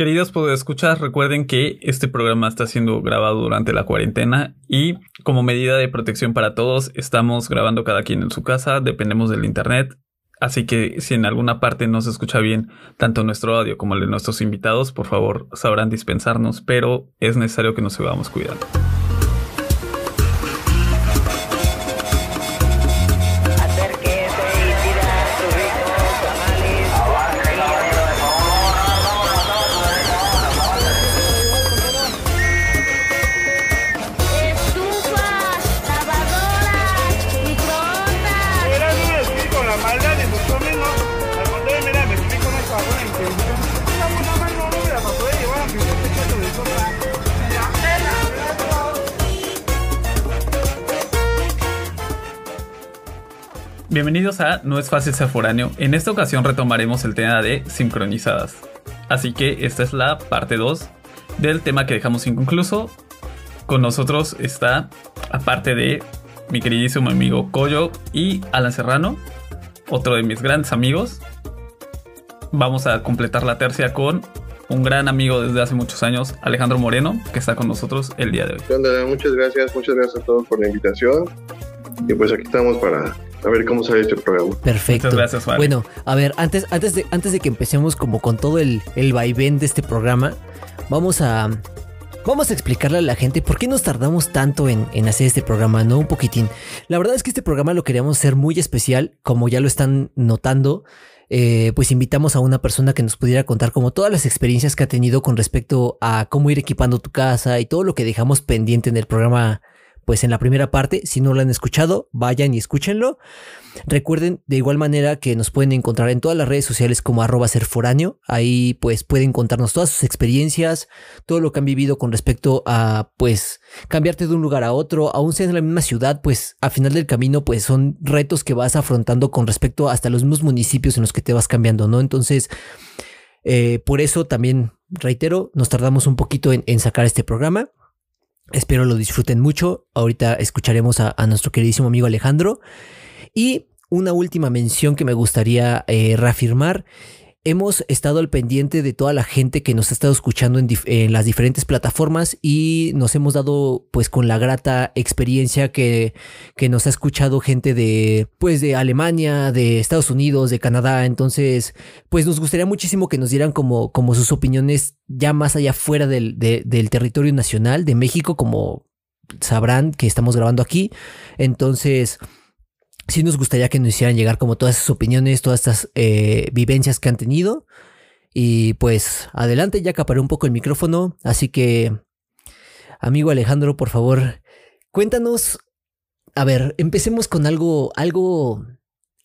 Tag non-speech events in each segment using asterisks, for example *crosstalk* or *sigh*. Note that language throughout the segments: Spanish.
Queridos escuchar, recuerden que este programa está siendo grabado durante la cuarentena y como medida de protección para todos, estamos grabando cada quien en su casa, dependemos del internet, así que si en alguna parte no se escucha bien tanto nuestro audio como el de nuestros invitados, por favor sabrán dispensarnos, pero es necesario que nos sigamos cuidando. Bienvenidos a No es fácil ser foráneo. En esta ocasión retomaremos el tema de sincronizadas. Así que esta es la parte 2 del tema que dejamos inconcluso. Con nosotros está, aparte de mi queridísimo amigo Coyo y Alan Serrano, otro de mis grandes amigos. Vamos a completar la tercia con un gran amigo desde hace muchos años, Alejandro Moreno, que está con nosotros el día de hoy. Muchas gracias, muchas gracias a todos por la invitación. Y pues aquí estamos para a ver cómo sale este programa. Perfecto. Muchas gracias, Juan. Bueno, a ver, antes, antes, de, antes de que empecemos como con todo el, el vaivén de este programa, vamos a, Vamos a explicarle a la gente por qué nos tardamos tanto en, en, hacer este programa, ¿no? Un poquitín. La verdad es que este programa lo queríamos hacer muy especial, como ya lo están notando. Eh, pues invitamos a una persona que nos pudiera contar como todas las experiencias que ha tenido con respecto a cómo ir equipando tu casa y todo lo que dejamos pendiente en el programa pues en la primera parte. Si no lo han escuchado, vayan y escúchenlo. Recuerden de igual manera que nos pueden encontrar en todas las redes sociales como arroba serforáneo. Ahí pues pueden contarnos todas sus experiencias, todo lo que han vivido con respecto a pues cambiarte de un lugar a otro, aún sea en la misma ciudad, pues a final del camino pues son retos que vas afrontando con respecto hasta los mismos municipios en los que te vas cambiando, ¿no? Entonces, eh, por eso también, reitero, nos tardamos un poquito en sacar este programa. Espero lo disfruten mucho. Ahorita escucharemos a, nuestro queridísimo amigo Alejandro. Y una última mención que me gustaría eh, reafirmar Hemos estado al pendiente de toda la gente que nos ha estado escuchando en, las diferentes plataformas y nos hemos dado pues con la grata experiencia que, que, nos ha escuchado gente de pues de Alemania, de Estados Unidos, de Canadá. Entonces pues nos gustaría muchísimo que nos dieran como, como sus opiniones ya más allá fuera del, del territorio nacional de México como sabrán que estamos grabando aquí. Entonces sí nos gustaría que nos hicieran llegar como todas esas opiniones, todas estas eh, vivencias que han tenido. Y pues adelante, ya acaparé un poco el micrófono. Así que, amigo Alejandro, por favor, cuéntanos. A ver, empecemos con algo, algo,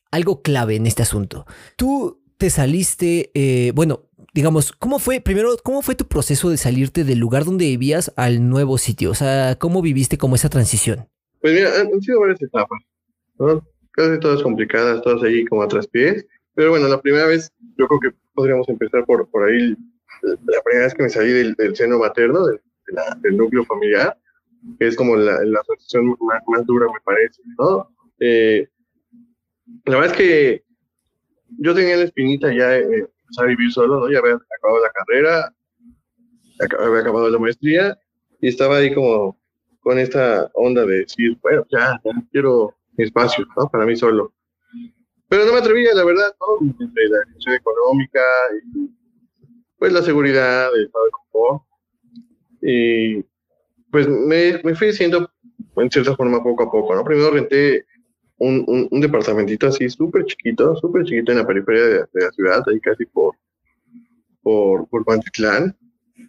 algo clave en este asunto. Tú te saliste, eh, bueno, digamos, ¿cómo fue, primero, cómo fue tu proceso de salirte del lugar donde vivías al nuevo sitio? O sea, ¿cómo viviste como esa transición? Pues mira, han sido varias etapas. ¿no? Casi todas complicadas, todas ahí como a traspiés. Pero bueno, la primera vez, yo creo que podríamos empezar por, por ahí. La primera vez que me salí del, seno materno, del, del, núcleo familiar, que es como la, la asociación más, más, dura, me parece, ¿no? Eh, la verdad es que yo tenía la espinita ya de empezar a vivir solo, ¿no? Ya había acabado la carrera, había acabado la maestría y estaba ahí como con esta onda de decir, bueno, ya, ya quiero espacio, ¿no? Para mí solo. Pero no me atrevía, la verdad, ¿no? Entre la situación económica y pues la seguridad, el estado de confort. Y pues me, me fui diciendo en cierta forma poco a poco, ¿no? Primero renté un, un, departamentito así súper chiquito, súper chiquito en la periferia de, la ciudad, ahí casi por, por, por Pantitlán,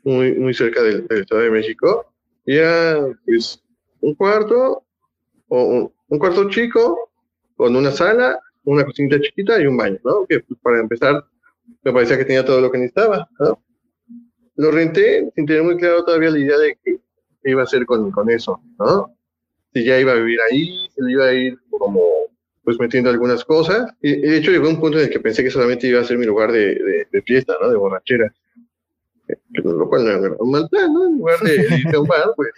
muy, muy cerca del, del Estado de México. Y era pues un cuarto o un, un cuarto chico con una sala, una cocinita chiquita y un baño, ¿no? Que pues, para empezar me parecía que tenía todo lo que necesitaba, ¿no? Lo renté sin tener muy claro todavía la idea de qué iba a hacer con, con eso, ¿no? Si ya iba a vivir ahí, si le iba a ir como pues metiendo algunas cosas. Y, de hecho llegó un punto en el que pensé que solamente iba a ser mi lugar de, de, fiesta, ¿no? De borrachera. Lo cual no era un mal plan, ¿no? En lugar de irte a un bar, pues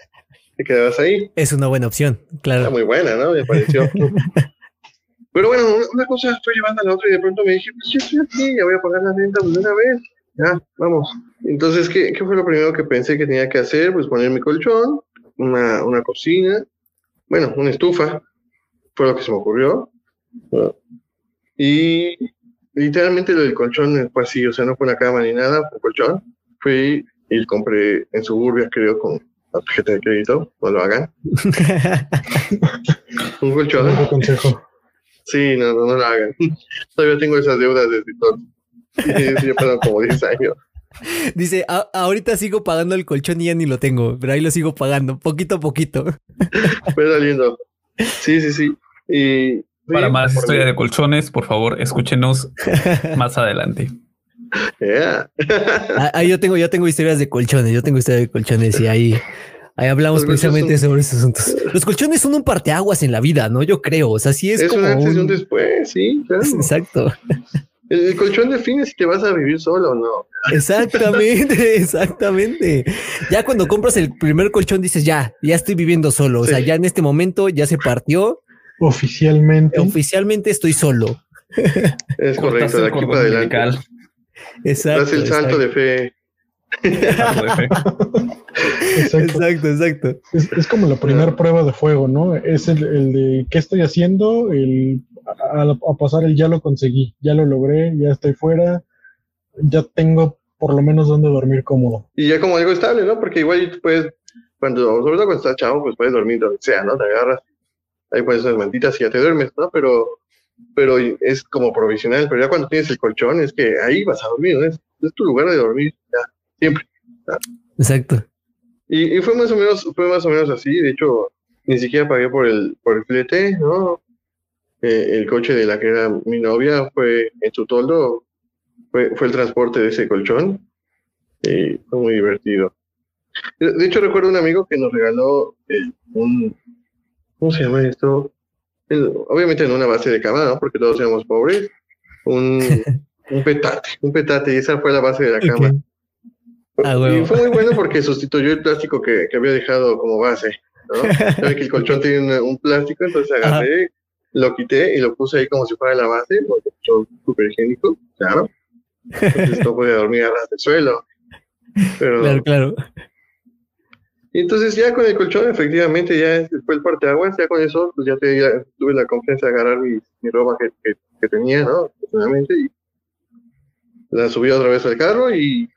te quedabas ahí. Es una buena opción, claro. Está muy buena, ¿no? Me pareció. *laughs* Pero bueno, una cosa estoy llevando a la otra y de pronto me dije, pues yo estoy aquí, ya voy a pagar la renta de una vez. ya, vamos. Entonces, ¿qué, ¿qué fue lo primero que pensé que tenía que hacer? Pues poner mi colchón, una, una cocina, bueno, una estufa, fue lo que se me ocurrió. Y literalmente lo del colchón fue así, o sea, no fue una cama ni nada, fue un colchón. Fui y compré en Suburbia, creo, con tarjeta de crédito, no lo hagan. *laughs* un colchón. Buen consejo. Sí, no, no, no lo hagan. Todavía tengo esas deudas de escritor. Sí, ya pasan como 10 años. Dice, "A- ahorita sigo pagando el colchón y ya ni lo tengo, pero ahí lo sigo pagando, poquito a poquito. *laughs* Fue saliendo. Sí, sí, sí. Y, Para sí, más historia mí. de colchones, por favor, escúchenos más adelante. Yeah. Ah, ah, yo tengo, yo tengo historias de colchones, yo tengo historias de colchones y ahí, ahí hablamos precisamente son- sobre esos asuntos. Los colchones son un parteaguas en la vida, ¿no? Yo creo, o sea, sí es, Es, como un antes y un después, sí, claro. *laughs* Exacto, El, colchón define si te vas a vivir solo o no. exactamente, *laughs* exactamente. Ya cuando compras el primer colchón dices, ya, ya estoy viviendo solo, o sea, Sí. ya en este momento ya se partió, Oficialmente. oficialmente estoy solo. Es correcto, de aquí para adelante. Exacto. Das el salto exacto, de fe. Algo de fe. Exacto. Exacto, exacto. Es, es como la primera prueba de fuego, ¿no? Es el, el de qué estoy haciendo, el a, pasar el ya lo conseguí, ya lo logré, ya estoy fuera, ya tengo por lo menos donde dormir cómodo. Y ya como algo estable, ¿no? Porque igual tú puedes, cuando, sobre todo cuando estás chavo, pues puedes dormir donde sea, ¿no? Te agarras, ahí pones unas mantitas y ya te duermes, ¿no? Pero, pero es como provisional, pero ya cuando tienes el colchón es que ahí vas a dormir, ¿no? Es, es tu lugar de dormir, ya, siempre. Exacto. Y, y fue más o menos, fue más o menos así, de hecho, ni siquiera pagué por el, por el flete, ¿no? Eh, el coche de la que era mi novia fue en su toldo, fue, fue el transporte de ese colchón, y fue muy divertido. De, de hecho, recuerdo un amigo que nos regaló eh, un, ¿cómo se llama esto? El- obviamente en una base de cama, ¿no? Porque todos éramos pobres, un, *laughs* un petate, un petate, y esa fue la base de la cama. Ah, Y fue muy bueno porque sustituyó el plástico que, que había dejado como base. ¿no? *laughs* Sabe que el colchón tiene un plástico, entonces agarré, lo quité y lo puse ahí como si fuera la base, porque súper higiénico, claro. Entonces no podía dormir a ras del suelo. Pero, Claro, claro. Entonces ya con el colchón, efectivamente, ya fue el parteaguas, ya con eso, pues ya, tuve la confianza de agarrar mi, ropa que, que, tenía, ¿no? Y la subí otra vez al carro y,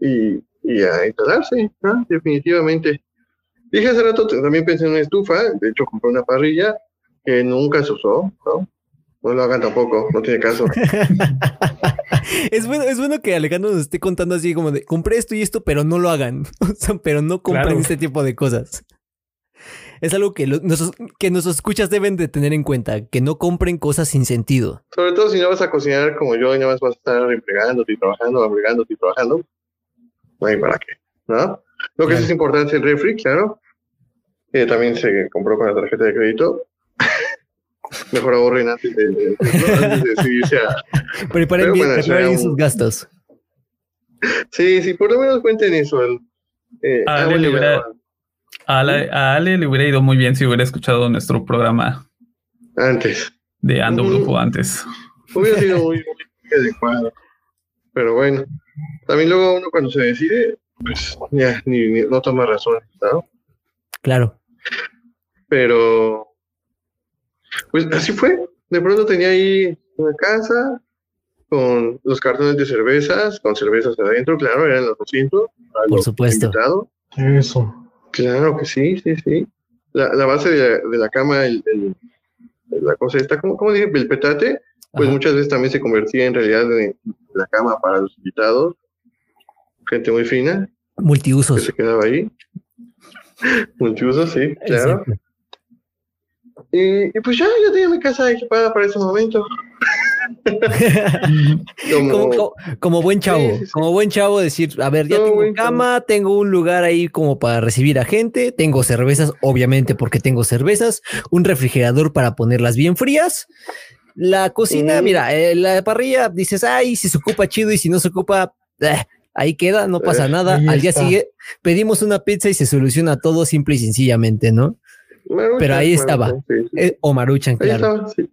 y, y a instalarse, ¿no? Definitivamente. Dije hace rato, también pensé en una estufa, de hecho compré una parrilla que nunca se usó, ¿no? No lo hagan tampoco, no tiene caso. *laughs* Es bueno, es bueno que Alejandro nos esté contando así como de compré esto y esto, pero no lo hagan. *laughs* O sea, pero no compren Claro. este tipo de cosas. Es algo que, lo- nuestros, que nuestros escuchas deben de tener en cuenta, que no compren cosas sin sentido. Sobre todo si no vas a cocinar como yo y nada más vas a estar replegándote y trabajando, replegándote y trabajando, no hay para qué, ¿no? Lo que sí Claro. es importante es el refri, claro, que también se compró con la tarjeta de crédito. Mejor ahorren antes de, de- antes de decidirse a... Preparen bien, bueno, preparen un- sus gastos. Sí, sí, por lo menos cuenten eso. El, eh, Ah, agua le hubiera-. A Ale, a Ale le hubiera ido muy bien si hubiera escuchado nuestro programa Antes. de Ando Ujú. Brujo antes. Hubiera sido muy, *laughs* muy adecuado. Pero bueno, también luego uno cuando se decide, pues ya ni, ni- no toma razón, ¿no? Claro. Pero, pues así fue. De pronto tenía ahí una casa con los cartones de cervezas, con cervezas adentro, claro, eran los 200. para Por supuesto. Eso. Claro que sí, sí, sí. La, la base de la, de la cama, el, el- la cosa esta, ¿cómo, cómo dije? El petate, pues Ajá. muchas veces también se convertía en realidad en la cama para los invitados. Gente muy fina que Multiusos. se quedaba ahí. Multiuso, sí, claro. Exacto. Y, y pues ya, ya tenía mi casa equipada para ese momento. *laughs* Como, como, como- como buen chavo, Sí, sí, sí. como buen chavo decir, a ver, ya tengo chavo. cama, tengo un lugar ahí como para recibir a gente, tengo cervezas, obviamente porque tengo cervezas, un refrigerador para ponerlas bien frías. La cocina, mira, eh, la parrilla dices, ay, si se ocupa chido y si no se ocupa, eh, ahí queda, no pasa Eh, nada. Al día sigue, pedimos una pizza y se soluciona todo simple y sencillamente, ¿no? Maruchan, pero ahí estaba. Maruchan, sí, sí. Eh, o Maruchan, Ahí claro. estaba, sí.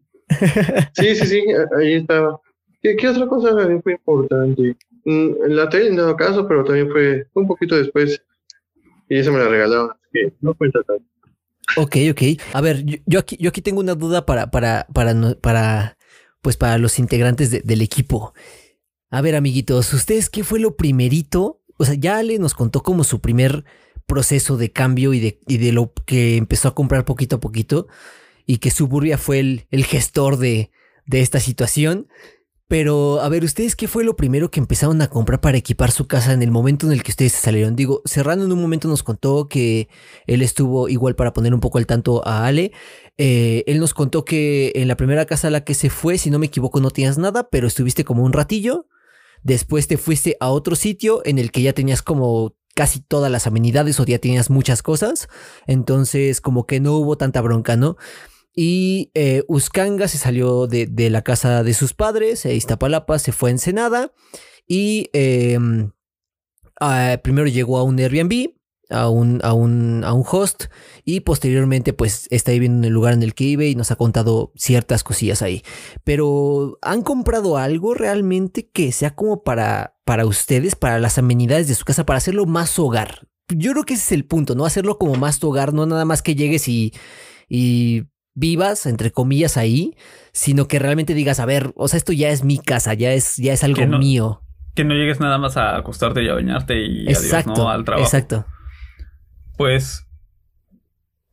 Sí, sí, sí, ahí estaba. ¿Qué, qué otra cosa fue importante? mm, la tele en dado caso, pero también fue, un poquito después y esa me la regalaron, así que no cuenta tanto. Ok, ok. A ver, yo, yo aquí, yo aquí tengo una duda para, para, para, para, pues para los integrantes de- del equipo. A ver, amiguitos, ¿ustedes qué fue lo primerito? O sea, ya Ale nos contó como su primer proceso de cambio y de, y de lo que empezó a comprar poquito a poquito y que Suburbia fue el, el gestor de, de esta situación. Pero, a ver, ¿ustedes qué fue lo primero que empezaron a comprar para equipar su casa en el momento en el que ustedes se salieron? Digo, Serrano en un momento nos contó que él estuvo igual para poner un poco al tanto a Ale. Eh, él nos contó que en la primera casa a la que se fue, si no me equivoco, no tenías nada, pero estuviste como un ratillo. Después te fuiste a otro sitio en el que ya tenías como casi todas las amenidades o ya tenías muchas cosas. Entonces, como que no hubo tanta bronca, ¿no? Y eh, Uscanga se salió de, la casa de sus padres, eh, Iztapalapa se fue a Ensenada y eh, ah, primero llegó a un Airbnb, a un, a, un, a un host y posteriormente pues está viviendo en el lugar en el que vive y nos ha contado ciertas cosillas ahí. Pero ¿han comprado algo realmente que sea como para, para ustedes, para las amenidades de su casa, para hacerlo más hogar? Yo creo que ese es el punto, ¿no? Hacerlo como más tu hogar, no nada más que llegues y, y vivas, entre comillas, ahí, sino que realmente digas, a ver, o sea, esto ya es mi casa, ya es, ya es algo no- mío. Que no llegues nada más a acostarte y a bañarte y Exacto, adiós, ¿no? Al trabajo. exacto. Pues,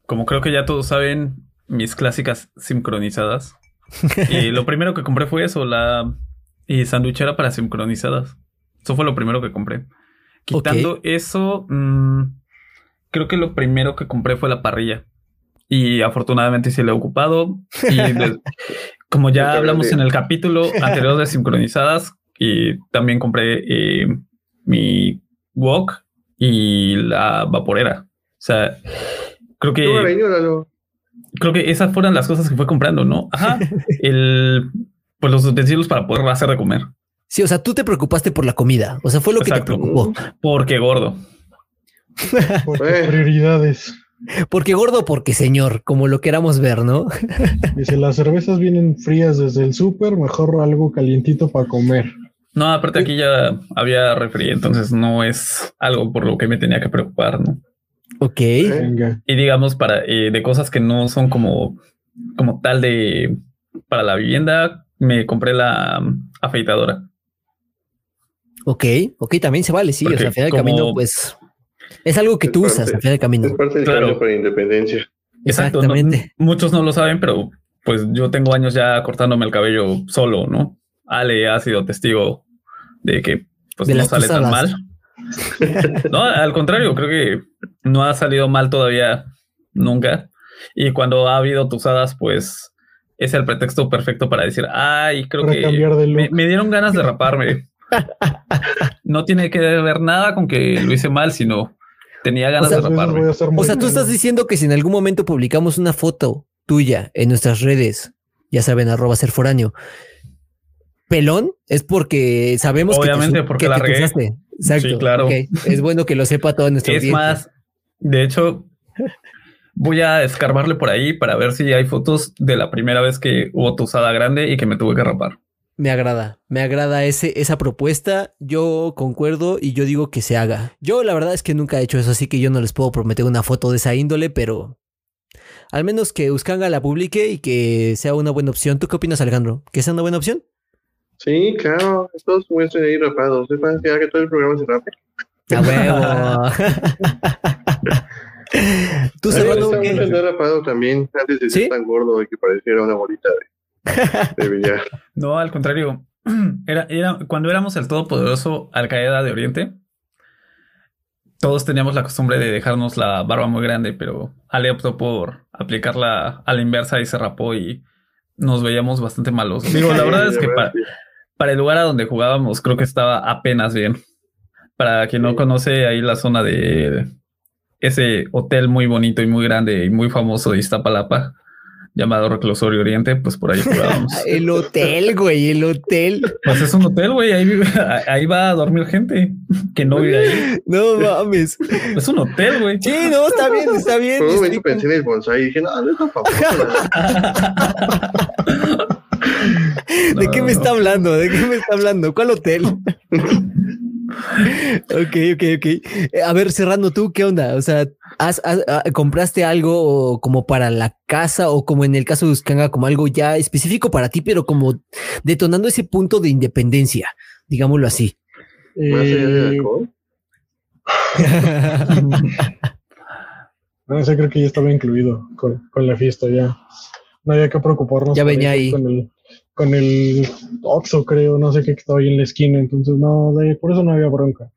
como creo que ya todos saben, mis clásicas sincronizadas. *laughs* y lo primero que compré fue eso, la y sanduichera para sincronizadas. Eso fue lo primero que compré. Quitando eso, mm, creo que lo primero que compré fue la parrilla. Y afortunadamente sí la he ocupado. Y *laughs* de- como ya hablamos en el capítulo anterior de sincronizadas, y también compré eh, mi wok y la vaporera. O sea, creo que creo que esas fueron las cosas que fue comprando, ¿no? Ajá. *laughs* El pues los utensilios para poder hacer de comer. Sí, o sea, tú te preocupaste por la comida. O sea, fue lo que te preocupó. Porque gordo. Por *laughs* Eh. prioridades. Porque gordo, porque señor, como lo queramos ver, ¿no? *laughs* Dice, las cervezas vienen frías desde el súper, mejor algo calientito para comer. No, aparte aquí ya había refri, entonces no es algo por lo que me tenía que preocupar, ¿no? Ok. Venga. Y digamos para eh, de cosas que no son como como tal de para la vivienda, me compré la mm, afeitadora. Ok, ok, también se vale, sí. Porque o sea, al final del camino, pues es algo que Es tú parte- usas al final del camino. Es parte del Claro. cambio para la independencia. Exacto. no- Exactamente. muchos no lo saben, pero pues yo tengo años ya cortándome el cabello solo, ¿no? Ale ha sido testigo de que pues De no sale tan mal. *laughs* no, al contrario, creo que no ha salido mal todavía nunca. Y cuando ha habido tusadas, pues es el pretexto perfecto para decir, ay, creo Para que me dieron ganas de raparme. No tiene que ver nada con que lo hice mal, sino tenía ganas sea, de voy raparme. O sea, tú estás diciendo que si en algún momento publicamos una foto tuya en nuestras redes, ya saben, arroba ser foráneo, pelón, es porque sabemos Obviamente, que te, porque que la te regué. tusaste. Exacto. Sí, claro. Es bueno que lo sepa toda nuestra Es audiencia. más, de hecho, voy a escarbarle por ahí para ver si hay fotos de la primera vez que hubo tusada grande y que me tuve que rapar. Me agrada, me agrada ese, esa propuesta. Yo concuerdo y yo digo que se haga. Yo la verdad es que nunca he hecho eso, así que yo no les puedo prometer una foto de esa índole, pero al menos que Uskanga la publique y que sea una buena opción. ¿Tú qué opinas, Alejandro? ¿Que sea una buena opción? Sí, claro, todos muestren ahí rapados. Sepan ya que todo el programa se rape. A huevo. *laughs* Tú, mucho andar rapado también, antes de ¿Sí? ser tan gordo y que pareciera una bolita de, *laughs* No, al contrario. *clears throat* Era, era cuando éramos el todopoderoso Al Qaeda de Oriente. Todos teníamos la costumbre de dejarnos la barba muy grande, pero Ale optó por aplicarla a la inversa y se rapó y nos veíamos bastante malos. Digo, la verdad es que para, para el lugar a donde jugábamos creo que estaba apenas bien. Para quien no conoce ahí la zona de ese hotel muy bonito y muy grande y muy famoso de Iztapalapa, llamado Reclusorio Oriente, pues por ahí jugábamos. *laughs* El hotel, güey, el hotel. Pues es un hotel, güey. Ahí, vive- ahí va a dormir gente que no vive ahí. *laughs* No mames. Es un hotel, güey. Sí, no, está bien, está bien. Un pensé en el bonsai y dije, no, no es tan famoso. *laughs* ¿De qué me está hablando? ¿De qué me está hablando? ¿Cuál hotel? ok, ok, ok. Eh, a ver, cerrando tú, ¿qué onda? O sea, ¿has, ah, ¿compraste algo como para la casa o como en el caso de Uskanga, como algo ya específico para ti, pero como detonando ese punto de independencia, digámoslo así? Eh... *laughs* no sé, creo que ya estaba incluido con, con la fiesta ya. No había que preocuparnos. Ya venía ahí. Con el, con el Oxxo, creo, no sé qué, que estaba ahí en la esquina, entonces no, por eso no había bronca.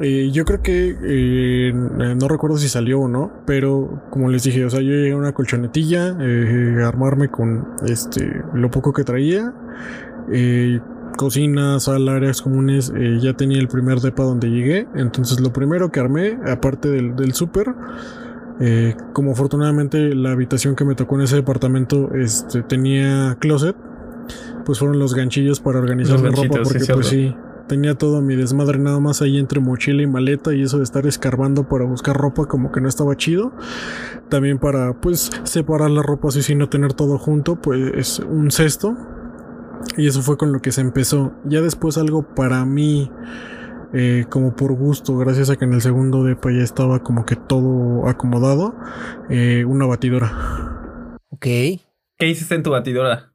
Eh, yo creo que eh, no recuerdo si salió o no, pero como les dije, o sea, yo llegué a una colchonetilla, eh, armarme con este lo poco que traía, eh, cocina, sala, áreas comunes, ya tenía el primer depa donde llegué, entonces lo primero que armé, aparte del, del súper, como afortunadamente la habitación que me tocó en ese departamento este, tenía closet, pues fueron los ganchillos para organizar la ropa, porque pues sí, tenía todo mi desmadre nada más ahí entre mochila y maleta y eso de estar escarbando para buscar ropa como que no estaba chido. También para pues separar la ropa así sin no tener todo junto, pues un cesto. Y eso fue con lo que se empezó. Ya después algo para mí, eh, como por gusto, gracias a que en el segundo depa ya estaba como que todo acomodado, eh, una batidora. Ok. ¿Qué hiciste en tu batidora?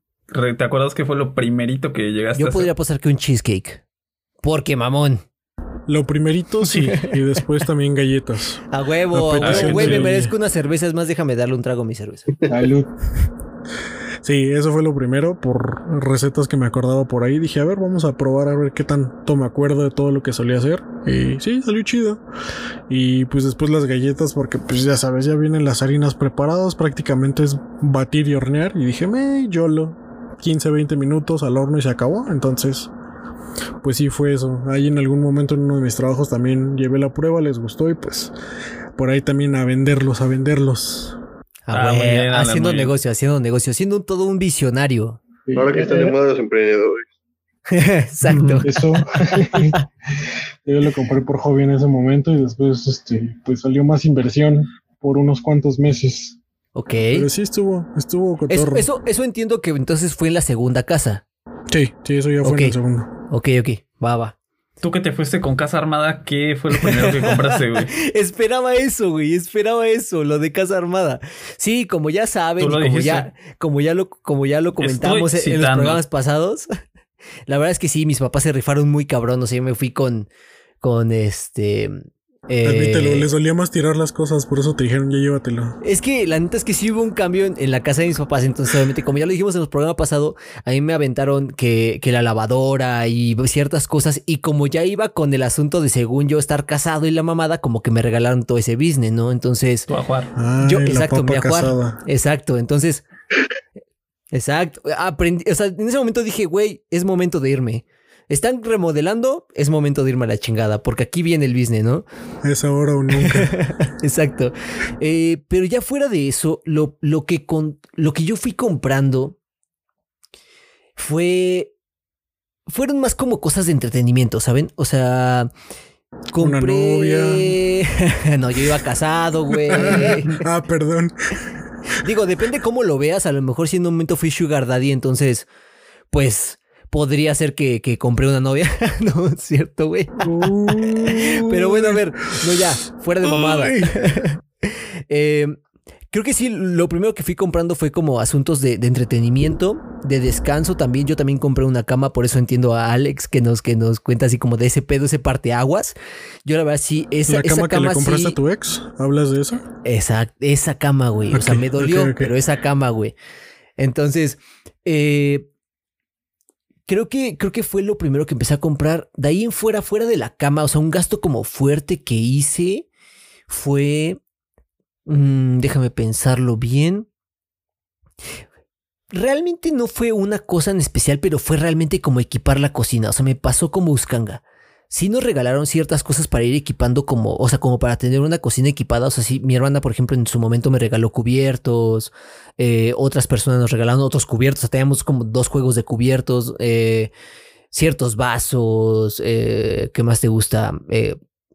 ¿Te acuerdas que fue lo primerito que llegaste Yo podría pasar que un cheesecake. Porque mamón. Lo primerito sí, *laughs* y después también galletas. A huevo, güey, me merezco unas cervezas más, déjame darle un trago a mi cerveza. Salud. Sí, eso fue lo primero, por recetas que me acordaba por ahí. Dije, a ver, vamos a probar a ver qué tanto me acuerdo de todo lo que solía hacer. Y sí, salió chido. Y pues después las galletas, porque pues ya sabes, ya vienen las harinas preparadas, prácticamente es batir y hornear. Y dije, me, yolo. 15, 20 minutos al horno y se acabó. Entonces, pues sí fue eso. Ahí en algún momento en uno de mis trabajos también llevé la prueba, les gustó y pues por ahí también a venderlos, a venderlos. Ah, ah, haciendo negocio, haciendo negocio, siendo todo un visionario. Ahora que están de moda los emprendedores. *laughs* Exacto. Eso. *laughs* yo lo compré por hobby en ese momento y después este, pues salió más inversión por unos cuantos meses. Ok. Pero sí estuvo, estuvo eso, eso, eso, entiendo que entonces fue en la segunda casa. Sí, sí, eso ya fue en el segundo. Ok, ok, va, va. Tú que te fuiste con Casa Armada, ¿qué fue lo primero que compraste, güey? *laughs* esperaba eso, güey, esperaba eso, lo de Casa Armada. Sí, como ya saben, como ya, como ya lo, como ya lo comentamos en los programas pasados, *laughs* la verdad es que sí, mis papás se rifaron muy cabrón, o sea, yo me fui con, con este, Admítelo, eh, les solía más tirar las cosas, por eso te dijeron ya llévatelo. Es que la neta es que sí hubo un cambio en, la casa de mis papás, entonces obviamente como ya lo dijimos en el programa pasado, a mí me aventaron que, que, la lavadora y ciertas cosas y como ya iba con el asunto de según yo estar casado y la mamada, como que me regalaron todo ese business, ¿no? Entonces... Tú a jugar. yo, exacto, me a jugar. Exacto, entonces... Exacto, aprendí, o sea, en ese momento dije, güey, es momento de irme. Están remodelando, es momento de irme a la chingada, porque aquí viene el business, ¿no? Es ahora o nunca. *laughs* Exacto. Eh, pero ya fuera de eso, lo, lo, que con, lo que yo fui comprando fue. Fueron más como cosas de entretenimiento, ¿saben? O sea. Compré. Una novia. *laughs* no, yo iba casado, güey. *laughs* ah, perdón. Digo, depende cómo lo veas. A lo mejor si en un momento fui Sugar Daddy, entonces, pues podría ser que, que compré una novia. *laughs* no, es cierto, güey. *laughs* Pero bueno, a ver, no ya, fuera de mamada. *laughs* eh, creo que sí, lo primero que fui comprando fue como asuntos de, de, entretenimiento, de descanso también. Yo también compré una cama, por eso entiendo a Alex que nos, que nos cuenta así como de ese pedo, ese parteaguas. Yo la verdad sí, esa, ¿La cama, que le compraste a tu ex? ¿Hablas de eso? Esa, esa cama, güey. o sea, me dolió, pero esa cama, güey. Entonces, eh, creo que, creo que fue lo primero que empecé a comprar. De ahí en fuera, fuera de la cama, o sea, un gasto como fuerte que hice fue. Mm, déjame pensarlo bien. Realmente no fue una cosa en especial, pero fue realmente como equipar la cocina. O sea, me pasó como Uscanga sí nos regalaron ciertas cosas para ir equipando como, o sea, como para tener una cocina equipada. O sea, sí, mi hermana, por ejemplo, en su momento me regaló cubiertos, eh, otras personas nos regalaron otros cubiertos, o sea, teníamos como dos juegos de cubiertos, eh, ciertos vasos, eh, ¿qué más te gusta?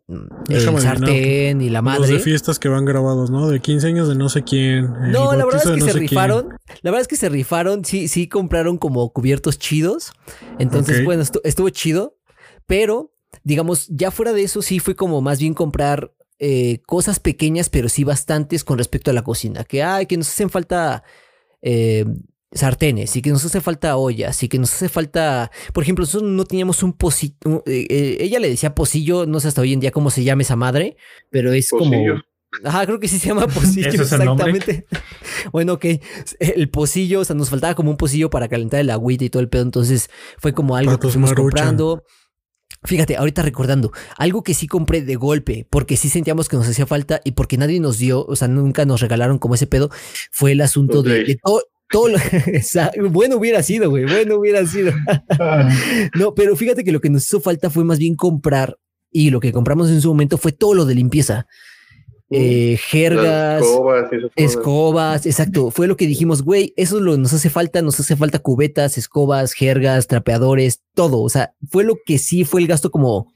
el sartén y la madre. Los de fiestas que van grabados, ¿no? De 15 años de no sé quién. No, la verdad es que se rifaron. La verdad es que se rifaron. Sí, sí compraron como cubiertos chidos. Entonces, bueno, estuvo chido. Pero, digamos, ya fuera de eso, sí fue como más bien comprar eh, cosas pequeñas, pero sí bastantes con respecto a la cocina. Que, ay, que nos hacen falta eh, sartenes y que nos hace falta ollas y que nos hace falta, por ejemplo, nosotros no teníamos un pocillo, eh, ella le decía pocillo, no sé hasta hoy en día cómo se llama esa madre, pero es como... Ajá, creo que sí se llama *laughs* pocillo, exactamente. *laughs* bueno, ok, el pocillo, o sea, nos faltaba como un pocillo para calentar el agüita y todo el pedo, entonces fue como algo que fuimos comprando. Fíjate, ahorita recordando, algo que sí compré de golpe, porque sí sentíamos que nos hacía falta y porque nadie nos dio, o sea, nunca nos regalaron como ese pedo, fue el asunto de, todo, todo lo, *laughs* bueno hubiera sido, güey, bueno hubiera sido. *laughs* no, pero fíjate que lo que nos hizo falta fue más bien comprar y lo que compramos en su momento fue todo lo de limpieza. Eh, jergas, escobas, escobas, exacto. Fue lo que dijimos, güey, eso lo nos hace falta, nos hace falta cubetas, escobas, jergas, trapeadores, todo. O sea, fue lo que sí fue el gasto como,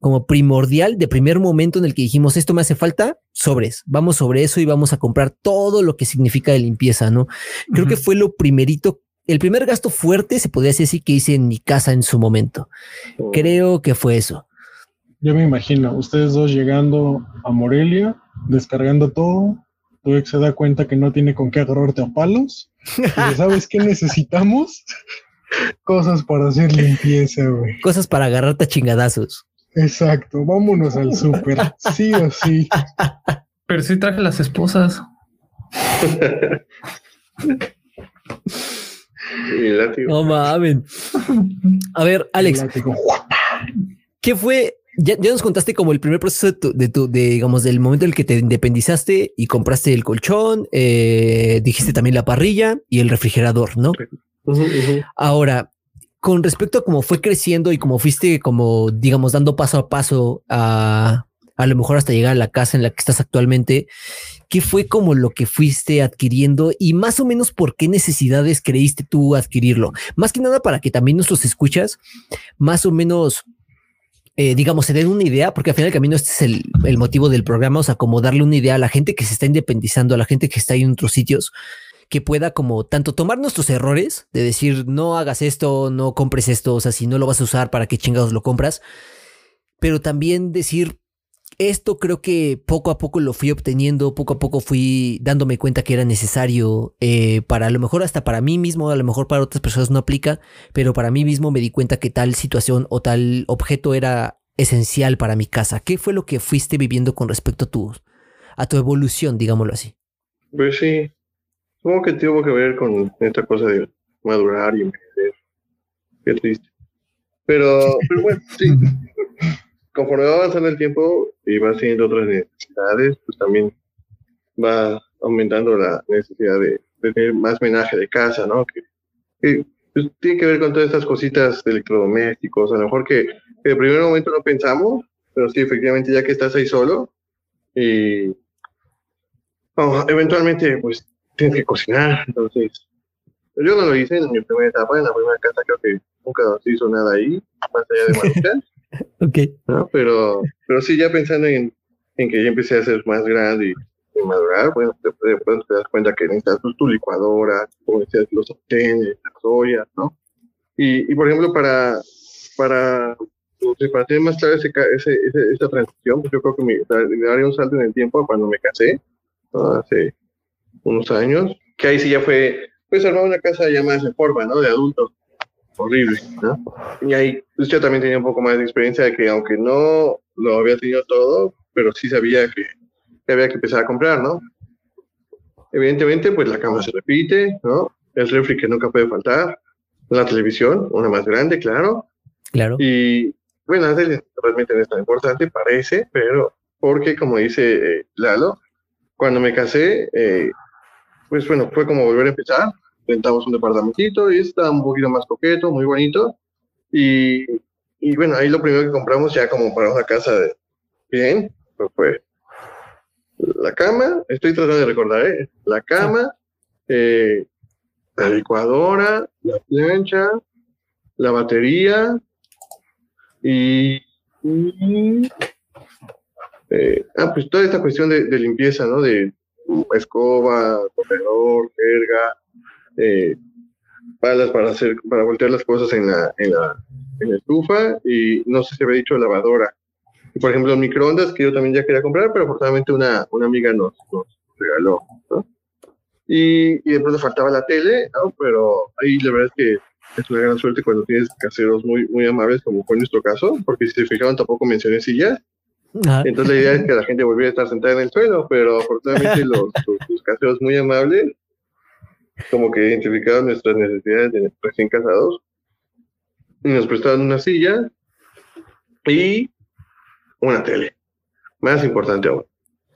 como primordial de primer momento en el que dijimos, esto me hace falta, sobres, vamos sobre eso y vamos a comprar todo lo que significa de limpieza, ¿no? Creo que fue lo primerito el primer gasto fuerte, se podría decir, que hice en mi casa en su momento. Oh. Creo que fue eso. Yo me imagino, ustedes dos llegando a Morelia, descargando todo, tu ex se da cuenta que no tiene con qué agarrarte a palos. Y ¿Sabes qué necesitamos? *laughs* Cosas para hacer limpieza, güey. Cosas para agarrarte a chingadazos. Exacto, vámonos al súper, sí o sí. Pero sí traje las esposas. *laughs* no mames. A ver, Alex. ¿Qué fue ya, nos contaste como el primer proceso de tu, de digamos, del momento en el que te independizaste y compraste el colchón, eh, dijiste también la parrilla y el refrigerador, ¿no? Ahora, con respecto a cómo fue creciendo y cómo fuiste como, digamos, dando paso a paso a, a lo mejor hasta llegar a la casa en la que estás actualmente, ¿qué fue como lo que fuiste adquiriendo y más o menos por qué necesidades creíste tú adquirirlo? Más que nada para que también nuestros escuchas más o menos eh, digamos, se den una idea, porque al final del camino este es el, motivo del programa, o sea, como darle una idea a la gente que se está independizando, a la gente que está en otros sitios, que pueda como tanto tomar nuestros errores, de decir, no hagas esto, no compres esto, o sea, si no lo vas a usar, ¿para qué chingados lo compras? Pero también decir, esto creo que poco a poco lo fui obteniendo, poco a poco fui dándome cuenta que era necesario eh, para a lo mejor hasta para mí mismo, a lo mejor para otras personas no aplica, pero para mí mismo me di cuenta que tal situación o tal objeto era esencial para mi casa. ¿Qué fue lo que fuiste viviendo con respecto a tu, a tu evolución, digámoslo así? Pues sí, supongo que tuvo que ver con esta cosa de madurar y envejecer. Qué triste. Pero, pero bueno, sí. *laughs* conforme va avanzando el tiempo y va teniendo otras necesidades, pues también va aumentando la necesidad de, tener más menaje de casa, ¿no? Que, pues, tiene que ver con todas estas cositas de electrodomésticos, a lo mejor que, que de primer momento no pensamos, pero sí, efectivamente, ya que estás ahí solo, y eventualmente, pues, tienes que cocinar, entonces, yo no lo hice en mi primera etapa, en la primera casa creo que nunca se hizo nada ahí, más allá de *laughs* manutear. Ok. Pero, pero sí, ya pensando en, en, que ya empecé a ser más grande y, madurar, bueno, de, pronto te das cuenta que necesitas tu licuadora, decías, los sartenes, las ollas, ¿no? Y, y, por ejemplo, para, para, para hacer más clara ese, ese, esa transición, pues yo creo que me, daría un salto en el tiempo cuando me casé, hace unos años, que ahí sí ya fue, pues armar una casa ya más en forma, ¿no? De adultos horrible, ¿no? Y ahí pues yo también tenía un poco más de experiencia de que aunque no lo había tenido todo, pero sí sabía que, había que empezar a comprar, ¿no? Evidentemente, pues la cama se repite, ¿no? El refri que nunca puede faltar, la televisión, una más grande, claro. Claro. Y bueno, realmente no es tan importante, parece, pero porque como dice eh, Lalo, cuando me casé, eh, pues bueno, fue como volver a empezar, rentamos un departamentito y está un poquito más coqueto, muy bonito. Y, y, bueno, ahí lo primero que compramos ya como para una casa de bien, pues fue la cama, estoy tratando de recordar, ¿eh? La cama, eh, la licuadora, la plancha, la batería y, eh, ah, pues toda esta cuestión de, de limpieza, ¿no? De escoba, corredor, jerga, eh, palas para hacer, para voltear las cosas en la, en la, en la estufa y no sé si había dicho lavadora. Y, por ejemplo, microondas que yo también ya quería comprar, pero afortunadamente una, una amiga nos, nos regaló, ¿no? Y, y de pronto faltaba la tele, ¿no? Pero ahí la verdad es que es una gran suerte cuando tienes caseros muy, muy amables, como fue nuestro caso, porque si se fijaron tampoco mencioné sillas. Entonces la idea es que la gente volviera a estar sentada en el suelo, pero afortunadamente *laughs* los, los, los caseros muy amables, como que identificaron nuestras necesidades de recién casados, y nos prestaron una silla y una tele. Más importante aún.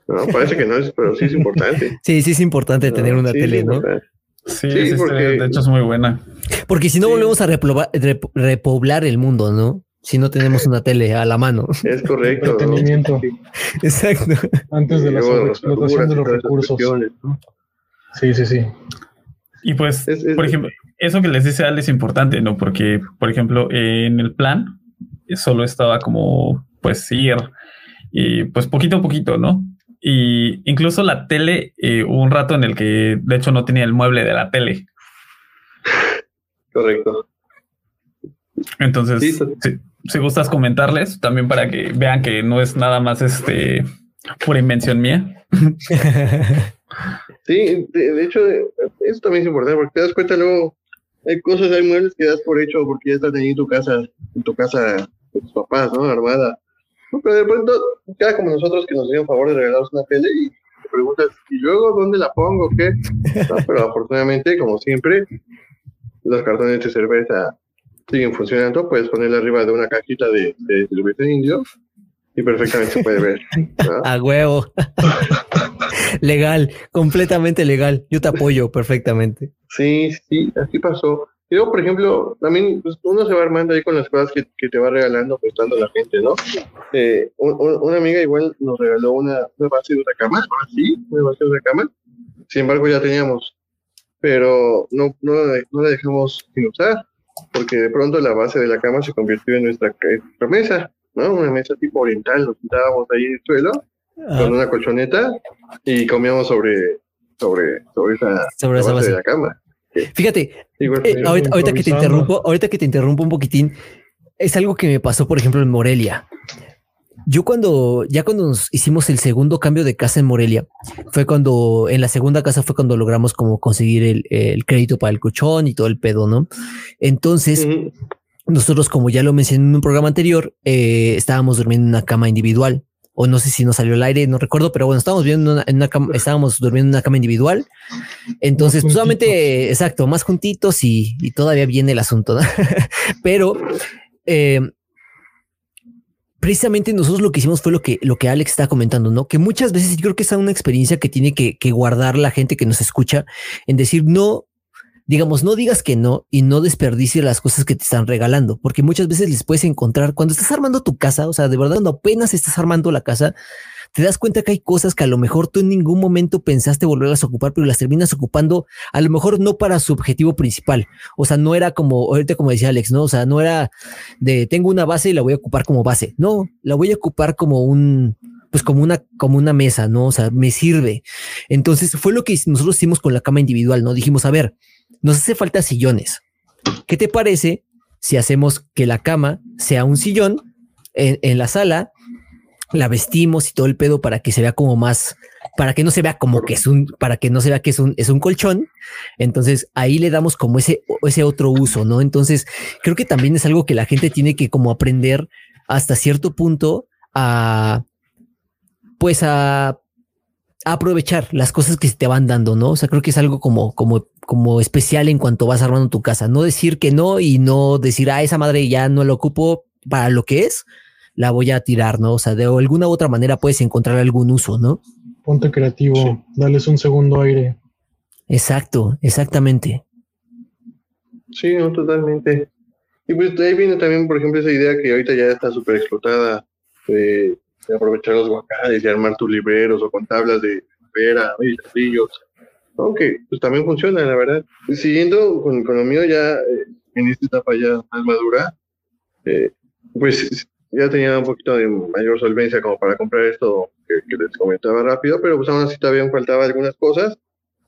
¿no? *laughs* Parece que no es, pero sí es importante. Sí, sí es importante tener una Sí, tele, ¿no? importante. Sí, Sí, porque- de hecho es muy buena. Porque si no Sí. volvemos a repoblar el mundo, ¿no? Si no tenemos una tele a la mano. Es correcto. ¿no? Entretenimiento. Sí, Exacto. Antes de la sobreexplotación de los recursos. Sí, sí, sí. Y pues, Es- es- por ejemplo, eso que les dice Ale es importante, ¿no? Porque, por ejemplo, en el plan solo estaba como, pues, ir y pues poquito a poquito, ¿no? Y incluso la tele, eh, hubo un rato en el que de hecho no tenía el mueble de la tele. Correcto. Entonces, Sí, sí. si, si gustas comentarles también para que vean que no es nada más este pura invención mía. *laughs* Sí, de, de hecho, eh, eso también es importante porque te das cuenta luego, hay cosas, hay muebles que das por hecho porque ya están ahí en tu casa, en tu casa de tus papás, ¿no? Armada. Pero de pronto, queda como nosotros que nos dieron favor de regalarnos una tele y te preguntas, ¿y luego dónde la pongo? ¿Qué? No, pero afortunadamente, como siempre, los cartones de cerveza siguen funcionando. Puedes ponerla arriba de una cajita de, de cerveza indio y perfectamente se puede ver. ¿no? *laughs* A huevo. *laughs* legal, completamente legal. Yo te apoyo perfectamente. Sí, sí, así pasó. Y luego, por ejemplo, también pues, uno se va armando ahí con las cosas que, te va regalando, prestando la gente, ¿no? Eh, un- un- una amiga igual nos regaló una, una base de una cama, sí, una base de una cama. Sin embargo, ya teníamos, pero no, no, no la dejamos sin usar, porque de pronto la base de la cama se convirtió en nuestra, en nuestra mesa, ¿no? Una mesa tipo oriental, nos sentábamos ahí en el suelo Ah, con una colchoneta y comíamos sobre, sobre, sobre esa, sobre esa base de la cama. Fíjate, Eh, ahorita, ahorita que te interrumpo, ahorita que te interrumpo un poquitín, es algo que me pasó, por ejemplo, en Morelia. Yo cuando, ya cuando nos hicimos el segundo cambio de casa en Morelia, fue cuando, en la segunda casa fue cuando logramos como conseguir el, el crédito para el colchón y todo el pedo, ¿no? Entonces, nosotros, como ya lo mencioné en un programa anterior, eh, estábamos durmiendo en una cama individual. O no sé si nos salió al aire, no recuerdo, pero bueno, estábamos viendo una, en una cama, estábamos durmiendo en una cama individual. Entonces, pues, solamente, exacto, más juntitos y, y todavía viene el asunto. ¿no? *laughs* pero eh, precisamente nosotros lo que hicimos fue lo que, lo que Alex está comentando, ¿no? Que muchas veces yo creo que es una experiencia que tiene que, que guardar la gente que nos escucha en decir no, digamos, no digas que no y no desperdicies las cosas que te están regalando, porque muchas veces les puedes encontrar cuando estás armando tu casa, o sea, de verdad, cuando apenas estás armando la casa, te das cuenta que hay cosas que a lo mejor tú en ningún momento pensaste volverlas a ocupar, pero las terminas ocupando a lo mejor no para su objetivo principal. O sea, no era como, ahorita como decía Alex, ¿no? O sea, no era de tengo una base y la voy a ocupar como base. No, la voy a ocupar como un, pues como una, como una mesa, ¿no? O sea, me sirve. Entonces fue lo que nosotros hicimos con la cama individual, ¿no? Dijimos, a ver, nos hace falta sillones. ¿Qué te parece si hacemos que la cama sea un sillón en, la sala? La vestimos y todo el pedo para que se vea como más, para que no se vea como que es un, para que no se vea que es un, es un colchón. Entonces ahí le damos como ese, ese otro uso, ¿no? Entonces creo que también es algo que la gente tiene que como aprender hasta cierto punto a, pues a, a aprovechar las cosas que se te van dando, ¿no? O sea, creo que es algo como, como, como especial en cuanto vas armando tu casa. No decir que no y no decir, ah, esa madre ya no la ocupo para lo que es, la voy a tirar, ¿no? O sea, de alguna u otra manera puedes encontrar algún uso, ¿no? Ponte creativo, Sí. dales un segundo aire. Exacto, exactamente. Sí, no, totalmente. Y pues de ahí viene también, por ejemplo, esa idea que ahorita ya está súper explotada de, de aprovechar los guacales y armar tus libreros o con tablas de madera y ladrillos. Aunque pues también funciona, la verdad. Siguiendo con, con lo mío ya eh, en esta etapa ya más madura, eh, pues ya tenía un poquito de mayor solvencia como para comprar esto que, les comentaba rápido, pero pues aún así todavía faltaba algunas cosas,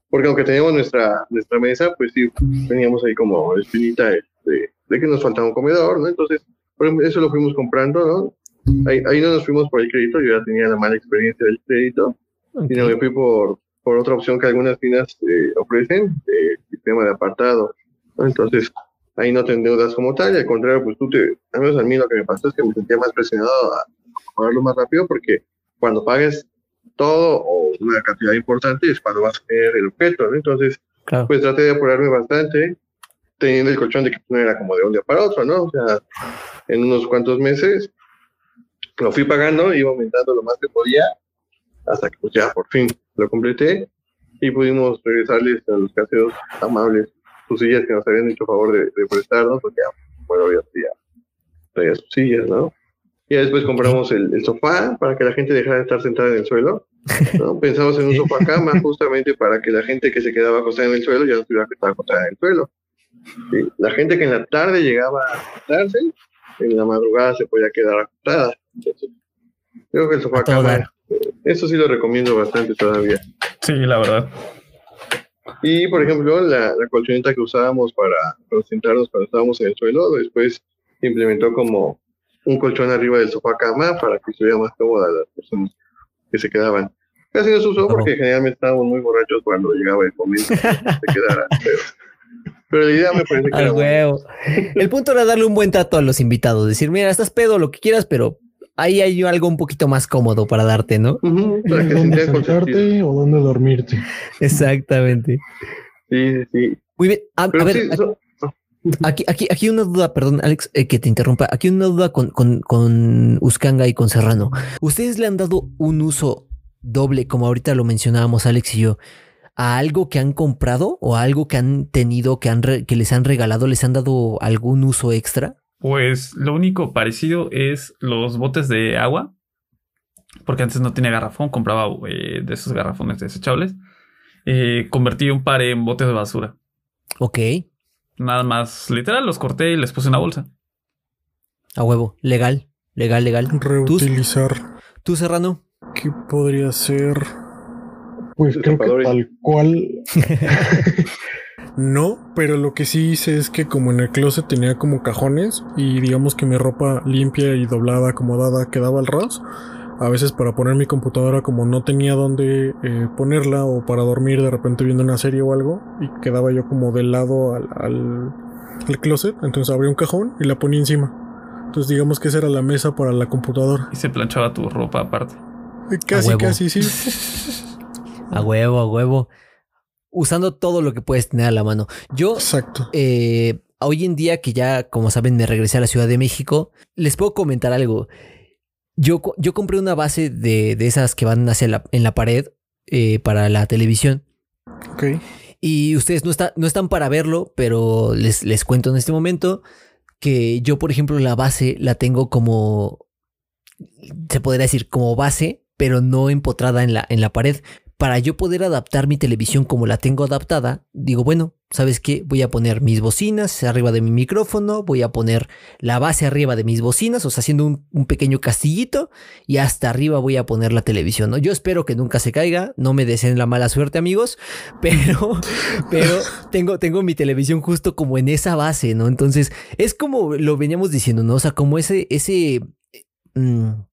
porque aunque teníamos nuestra, nuestra mesa, pues sí, teníamos ahí como espinita de, de que nos faltaba un comedor, ¿no? Entonces, eso lo fuimos comprando, ¿no? Ahí, ahí, no nos fuimos por el crédito, yo ya tenía la mala experiencia del crédito, y no me fui por, por otra opción que algunas finas eh, ofrecen, el sistema de apartado. Entonces, ahí no te endeudas como tal, y al contrario, pues tú te, al menos a mí lo que me pasó es que me sentía más presionado a pagarlo más rápido porque cuando pagues todo o una cantidad importante es cuando vas a tener el objeto, ¿no? Entonces, pues traté de apurarme bastante, teniendo el colchón de que no era como de un día para otro, ¿no? O sea, en unos cuantos meses lo fui pagando, iba aumentando lo más que podía, hasta que pues ya por fin lo completé y pudimos regresarles a los caseros amables sus sillas que nos habían hecho favor de, prestarnos, porque bueno, ya traía sus sillas, ¿no? Y después compramos el, sofá para que la gente dejara de estar sentada en el suelo. ¿no? *laughs* Pensamos en un sofá cama justamente para que la gente que se quedaba acostada en el suelo ya no tuviera que estar acostada en el suelo. La gente que en la tarde llegaba a acostarse, en la madrugada se podía quedar acostada. creo que el sofá cama, eso sí lo recomiendo bastante todavía. Sí, la verdad. Y, por ejemplo, la, colchoneta que usábamos para, sentarnos cuando estábamos en el suelo, después se implementó como un colchón arriba del sofá cama para que estuviera más cómoda las personas que se quedaban. Casi no se usó porque generalmente estábamos muy borrachos cuando llegaba el momento de se quedaran. *laughs* Pero, la idea me parece que Al huevo. El punto era darle un buen trato a los invitados, decir, mira, estás pedo, lo que quieras, pero ahí hay algo un poquito más cómodo para darte, ¿no? para que ¿Dónde sentarte o dónde dormirte. Exactamente. Sí, sí. Muy bien. A, ver, aquí, aquí, aquí, una duda, perdón, Alex, eh, que te interrumpa. Aquí una duda con, con, con Uscanga y con Serrano. ¿Ustedes le han dado un uso doble, como ahorita lo mencionábamos Alex y yo, a algo que han comprado o a algo que han tenido, que, han que les han regalado, les han dado algún uso extra? Pues lo único parecido es los botes de agua. Porque antes no tenía garrafón, compraba eh, de esos garrafones desechables. Eh, convertí un par en botes de basura. Ok. Nada más, literal, los corté y les puse una bolsa. A huevo, legal, legal, legal. Reutilizar. ¿Tú, Serrano? ¿Qué podría ser? Pues creo que tal cual. *laughs* No, pero lo que sí hice es que como en el closet tenía como cajones y digamos que mi ropa limpia y doblada, acomodada, quedaba al ras. A veces para poner mi computadora como no tenía dónde eh, ponerla o para dormir de repente viendo una serie o algo y quedaba yo como del lado al, al, closet. Entonces abrí un cajón y la ponía encima. Entonces digamos que esa era la mesa para la computadora. Y se planchaba tu ropa aparte. Eh, casi, casi, sí. *laughs* a huevo, a huevo usando todo lo que puedes tener a la mano. Yo, Exacto. Eh, hoy en día que ya, como saben, me regresé a la Ciudad de México, les puedo comentar algo. Yo, yo compré una base de, de esas que van hacia la, en la pared eh, para la televisión. Ok. Y ustedes no, está, no están para verlo, pero les, les cuento en este momento que yo, por ejemplo, la base la tengo como, se podría decir, como base, pero no empotrada en la, en la pared para yo poder adaptar mi televisión como la tengo adaptada, digo, bueno, ¿sabes qué? Voy a poner mis bocinas arriba de mi micrófono, voy a poner la base arriba de mis bocinas, o sea, haciendo un, pequeño castillito y hasta arriba voy a poner la televisión, ¿no? Yo espero que nunca se caiga, no me deseen la mala suerte, amigos, *laughs* pero, pero tengo, tengo mi televisión justo como en esa base, ¿no? Entonces, es como lo veníamos diciendo, ¿no? O sea, como ese, ese... Mm,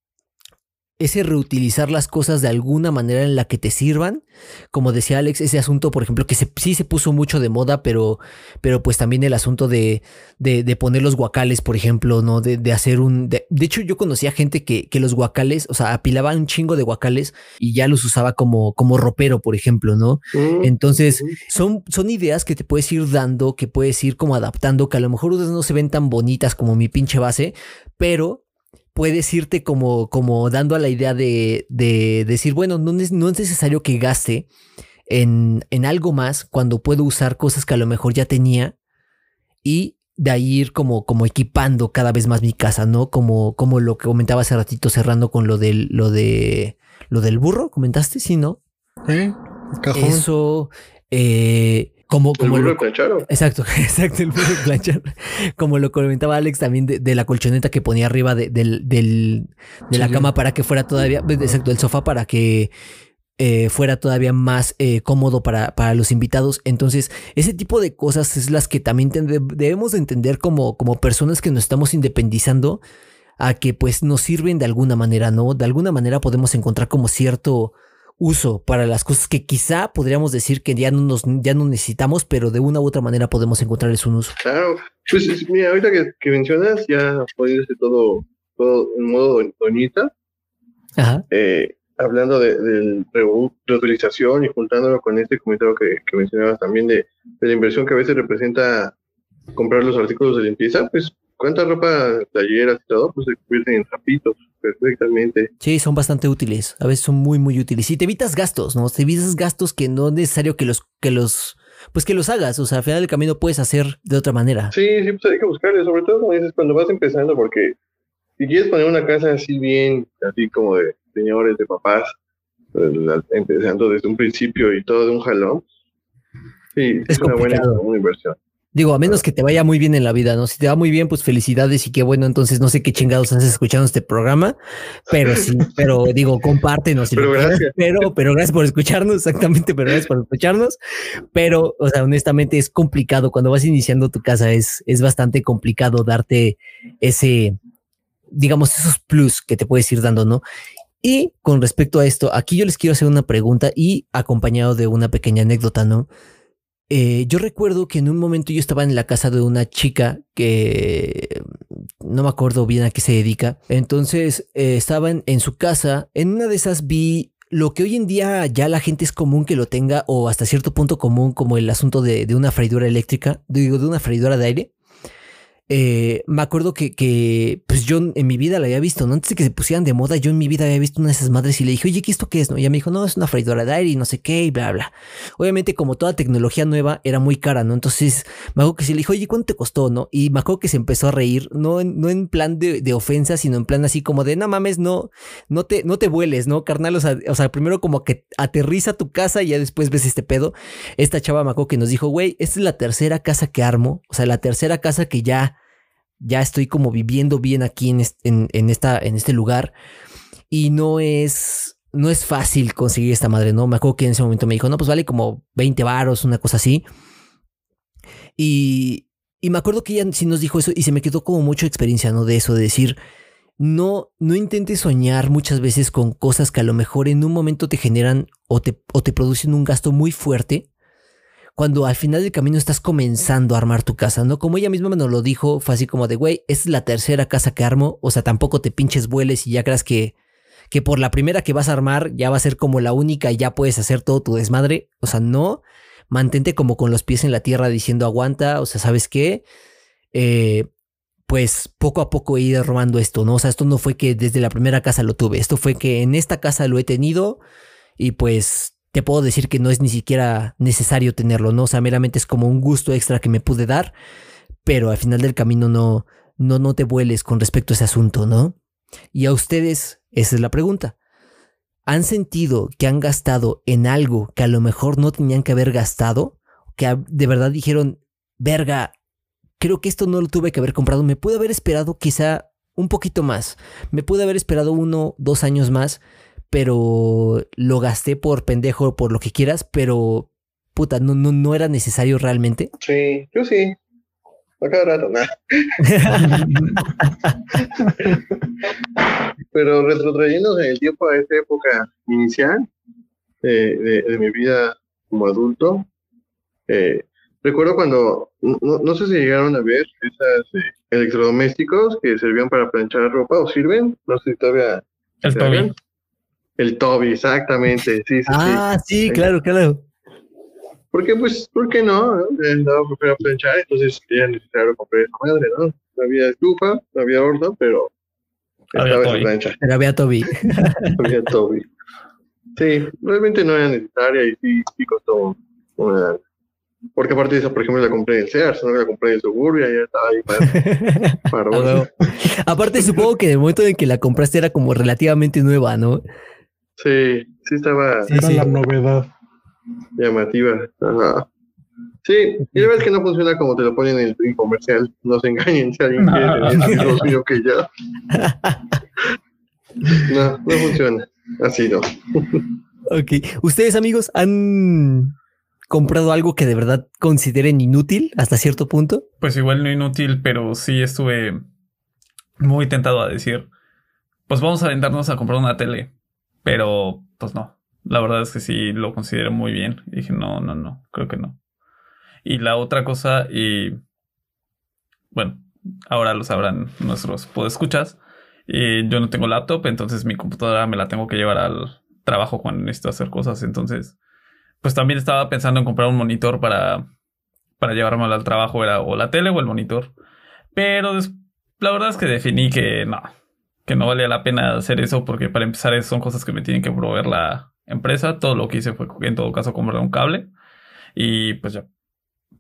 ese reutilizar las cosas de alguna manera en la que te sirvan. Como decía Alex, ese asunto, por ejemplo, que sí se puso mucho de moda, pero, pero pues también el asunto de, de, poner los guacales, por ejemplo, ¿no? De, de hacer un... De, hecho, yo conocía gente que, que los guacales, o sea, apilaban un chingo de guacales y ya los usaba como, como ropero, por ejemplo, ¿no? Mm, Entonces, son, son ideas que te puedes ir dando, que puedes ir como adaptando, que a lo mejor no se ven tan bonitas como mi pinche base, pero puedes irte como, como dando a la idea de, de decir, bueno, no, es, no es necesario que gaste en, en, algo más cuando puedo usar cosas que a lo mejor ya tenía y de ahí ir como, como equipando cada vez más mi casa, ¿no? Como, como lo que comentaba hace ratito cerrando con lo del, lo de, lo del burro, comentaste, sí, ¿no? ¿Eh? Eso, eh, Como, como el lo, burro exacto, *laughs* exacto, el burro de planchar. Como lo comentaba Alex también de, de la colchoneta que ponía arriba de, del, del- de la Sí. cama para que fuera todavía, exacto, el sofá para que eh, fuera todavía más eh, cómodo para, para los invitados. Entonces, ese tipo de cosas es las que también debemos de entender como, como personas que nos estamos independizando a que pues nos sirven de alguna manera, ¿no? De alguna manera podemos encontrar como cierto uso para las cosas que quizá podríamos decir que ya no nos ya no necesitamos, pero de una u otra manera podemos encontrarles un uso. Claro. Pues es- mira, ahorita que, que mencionas, ya poniéndose todo, todo en modo do- doñita, Ajá. eh, hablando de, reu- reutilización y juntándolo con este comentario que, que mencionabas también de, de la inversión que a veces representa comprar los artículos de limpieza, pues cuánta ropa, talleras y todo, pues se convierten en trapitos perfectamente. Sí, son bastante útiles. A veces son muy, muy útiles. Y te evitas gastos, ¿no? Te evitas gastos que no es necesario que los, que los, pues que los hagas. O sea, al final del camino puedes hacer de otra manera. Sí, sí, pues hay que buscarle, sobre todo como dices, cuando vas empezando, porque si quieres poner una casa así bien, así como de señores, de papás, pues, empezando desde un principio y todo de un jalón, sí, Es es una buena una inversión. Digo, a menos que te vaya muy bien en la vida, ¿no? Si te va muy bien, pues felicidades y qué bueno. Entonces, no sé qué chingados haces escuchando este programa, pero sí, *laughs* pero digo, compártenos. Pero quieres, gracias. Pero, pero gracias por escucharnos, exactamente, pero gracias por escucharnos. Pero, o sea, honestamente es complicado. Cuando vas iniciando tu casa, es, es bastante complicado darte ese, digamos, esos plus que te puedes ir dando, ¿no? Y con respecto a esto, aquí yo les quiero hacer una pregunta y acompañado de una pequeña anécdota, ¿no? Eh, yo recuerdo que en un momento yo estaba en la casa de una chica que no me acuerdo bien a qué se dedica. Entonces eh, estaba en, en su casa. En una de esas vi lo que hoy en día ya la gente es común que lo tenga o hasta cierto punto común como el asunto de, de una freidora eléctrica, digo, de una freidora de aire. Eh, me acuerdo que, que, pues yo en mi vida la había visto, ¿no? Antes de que se pusieran de moda, yo en mi vida había visto una de esas madres y le dije, oye, ¿qué esto qué es? No? Y ella me dijo, no, es una freidora de aire y no sé qué y bla, bla. Obviamente, como toda tecnología nueva, era muy cara, ¿no? Entonces, me acuerdo que se le dijo, oye, ¿cuánto te costó, no? Y me acuerdo que se empezó a reír, no no en plan de, de ofensa, sino en plan así como de, no mames, no, no te, no te vueles, ¿no, carnal? O sea, o sea, primero como que aterriza tu casa y ya después ves este pedo. Esta chava me acuerdo que nos dijo, güey, esta es la tercera casa que armo, o sea, la tercera casa que ya ya estoy como viviendo bien aquí en, est- en, en esta, en este lugar y no es, no es fácil conseguir esta madre, ¿no? Me acuerdo que en ese momento me dijo, no, pues vale como 20 varos, una cosa así. Y, y me acuerdo que ella sí nos dijo eso y se me quedó como mucha experiencia, ¿no? De eso, de decir, no, no intentes soñar muchas veces con cosas que a lo mejor en un momento te generan o te, o te producen un gasto muy fuerte cuando al final del camino estás comenzando a armar tu casa, ¿no? Como ella misma me lo dijo, fue así como de, güey, es la tercera casa que armo, o sea, tampoco te pinches vueles y ya creas que, que por la primera que vas a armar ya va a ser como la única y ya puedes hacer todo tu desmadre, o sea, no, mantente como con los pies en la tierra diciendo aguanta, o sea, ¿sabes qué? Eh, pues poco a poco ido armando esto, ¿no? O sea, esto no fue que desde la primera casa lo tuve, esto fue que en esta casa lo he tenido y pues te puedo decir que no es ni siquiera necesario tenerlo, ¿no? O sea, meramente es como un gusto extra que me pude dar, pero al final del camino no, no, no te vueles con respecto a ese asunto, ¿no? Y a ustedes, esa es la pregunta. ¿Han sentido que han gastado en algo que a lo mejor no tenían que haber gastado? Que de verdad dijeron, verga, creo que esto no lo tuve que haber comprado, me pude haber esperado quizá un poquito más, me pude haber esperado uno, dos años más, pero lo gasté por pendejo, por lo que quieras, pero puta, no, no, no era necesario realmente. Sí, yo sí. A cada rato, nada. *laughs* Pero retrotrayéndose en el tiempo a esta época inicial eh, de, de mi vida como adulto, eh, recuerdo cuando, no, no sé si llegaron a ver esas eh, electrodomésticos que servían para planchar ropa o sirven, no sé si todavía El sirven. El Toby, exactamente, sí, sí, sí. ah, sí, claro, claro. Porque, pues, ¿por qué no? no? A planchar, entonces era necesario comprar esa madre, ¿no? No había estufa, no había horno, pero Había estaba esa Toby. plancha, Pero había Toby. *laughs* había Toby. Sí, realmente no era necesaria y sí, sí costó una... Porque aparte de eso, por ejemplo, la compré en el Sears, no la compré en Suburbia, ya estaba ahí para, *laughs* para. Aparte, supongo que en el momento en que la compraste era como relativamente nueva, ¿no? Sí, sí estaba Sí, Era sí. la novedad. llamativa. Ajá. Sí, y ves que no funciona como te lo ponen en el comercial. No se engañen si alguien quiere tener suyo que ya. *laughs* No, no funciona. Así no. Ok. ¿Ustedes, amigos, han comprado algo que de verdad consideren inútil hasta cierto punto? Pues igual no inútil, pero sí estuve muy tentado a decir, pues vamos a aventarnos a comprar una tele. Pero, pues no. La verdad es que sí lo considero muy bien. Y dije, no, no, no, creo que no. Y la otra cosa, y bueno, ahora lo sabrán nuestros podescuchas. Y yo no tengo laptop, entonces mi computadora me la tengo que llevar al trabajo cuando necesito hacer cosas. Entonces, pues también estaba pensando en comprar un monitor para, para llevármelo al trabajo, era o la tele o el monitor. Pero la verdad es que definí que no, que no valía la pena hacer eso porque para empezar son cosas que me tienen que proveer la empresa. Todo lo que hice fue en todo caso comprar un cable y pues ya.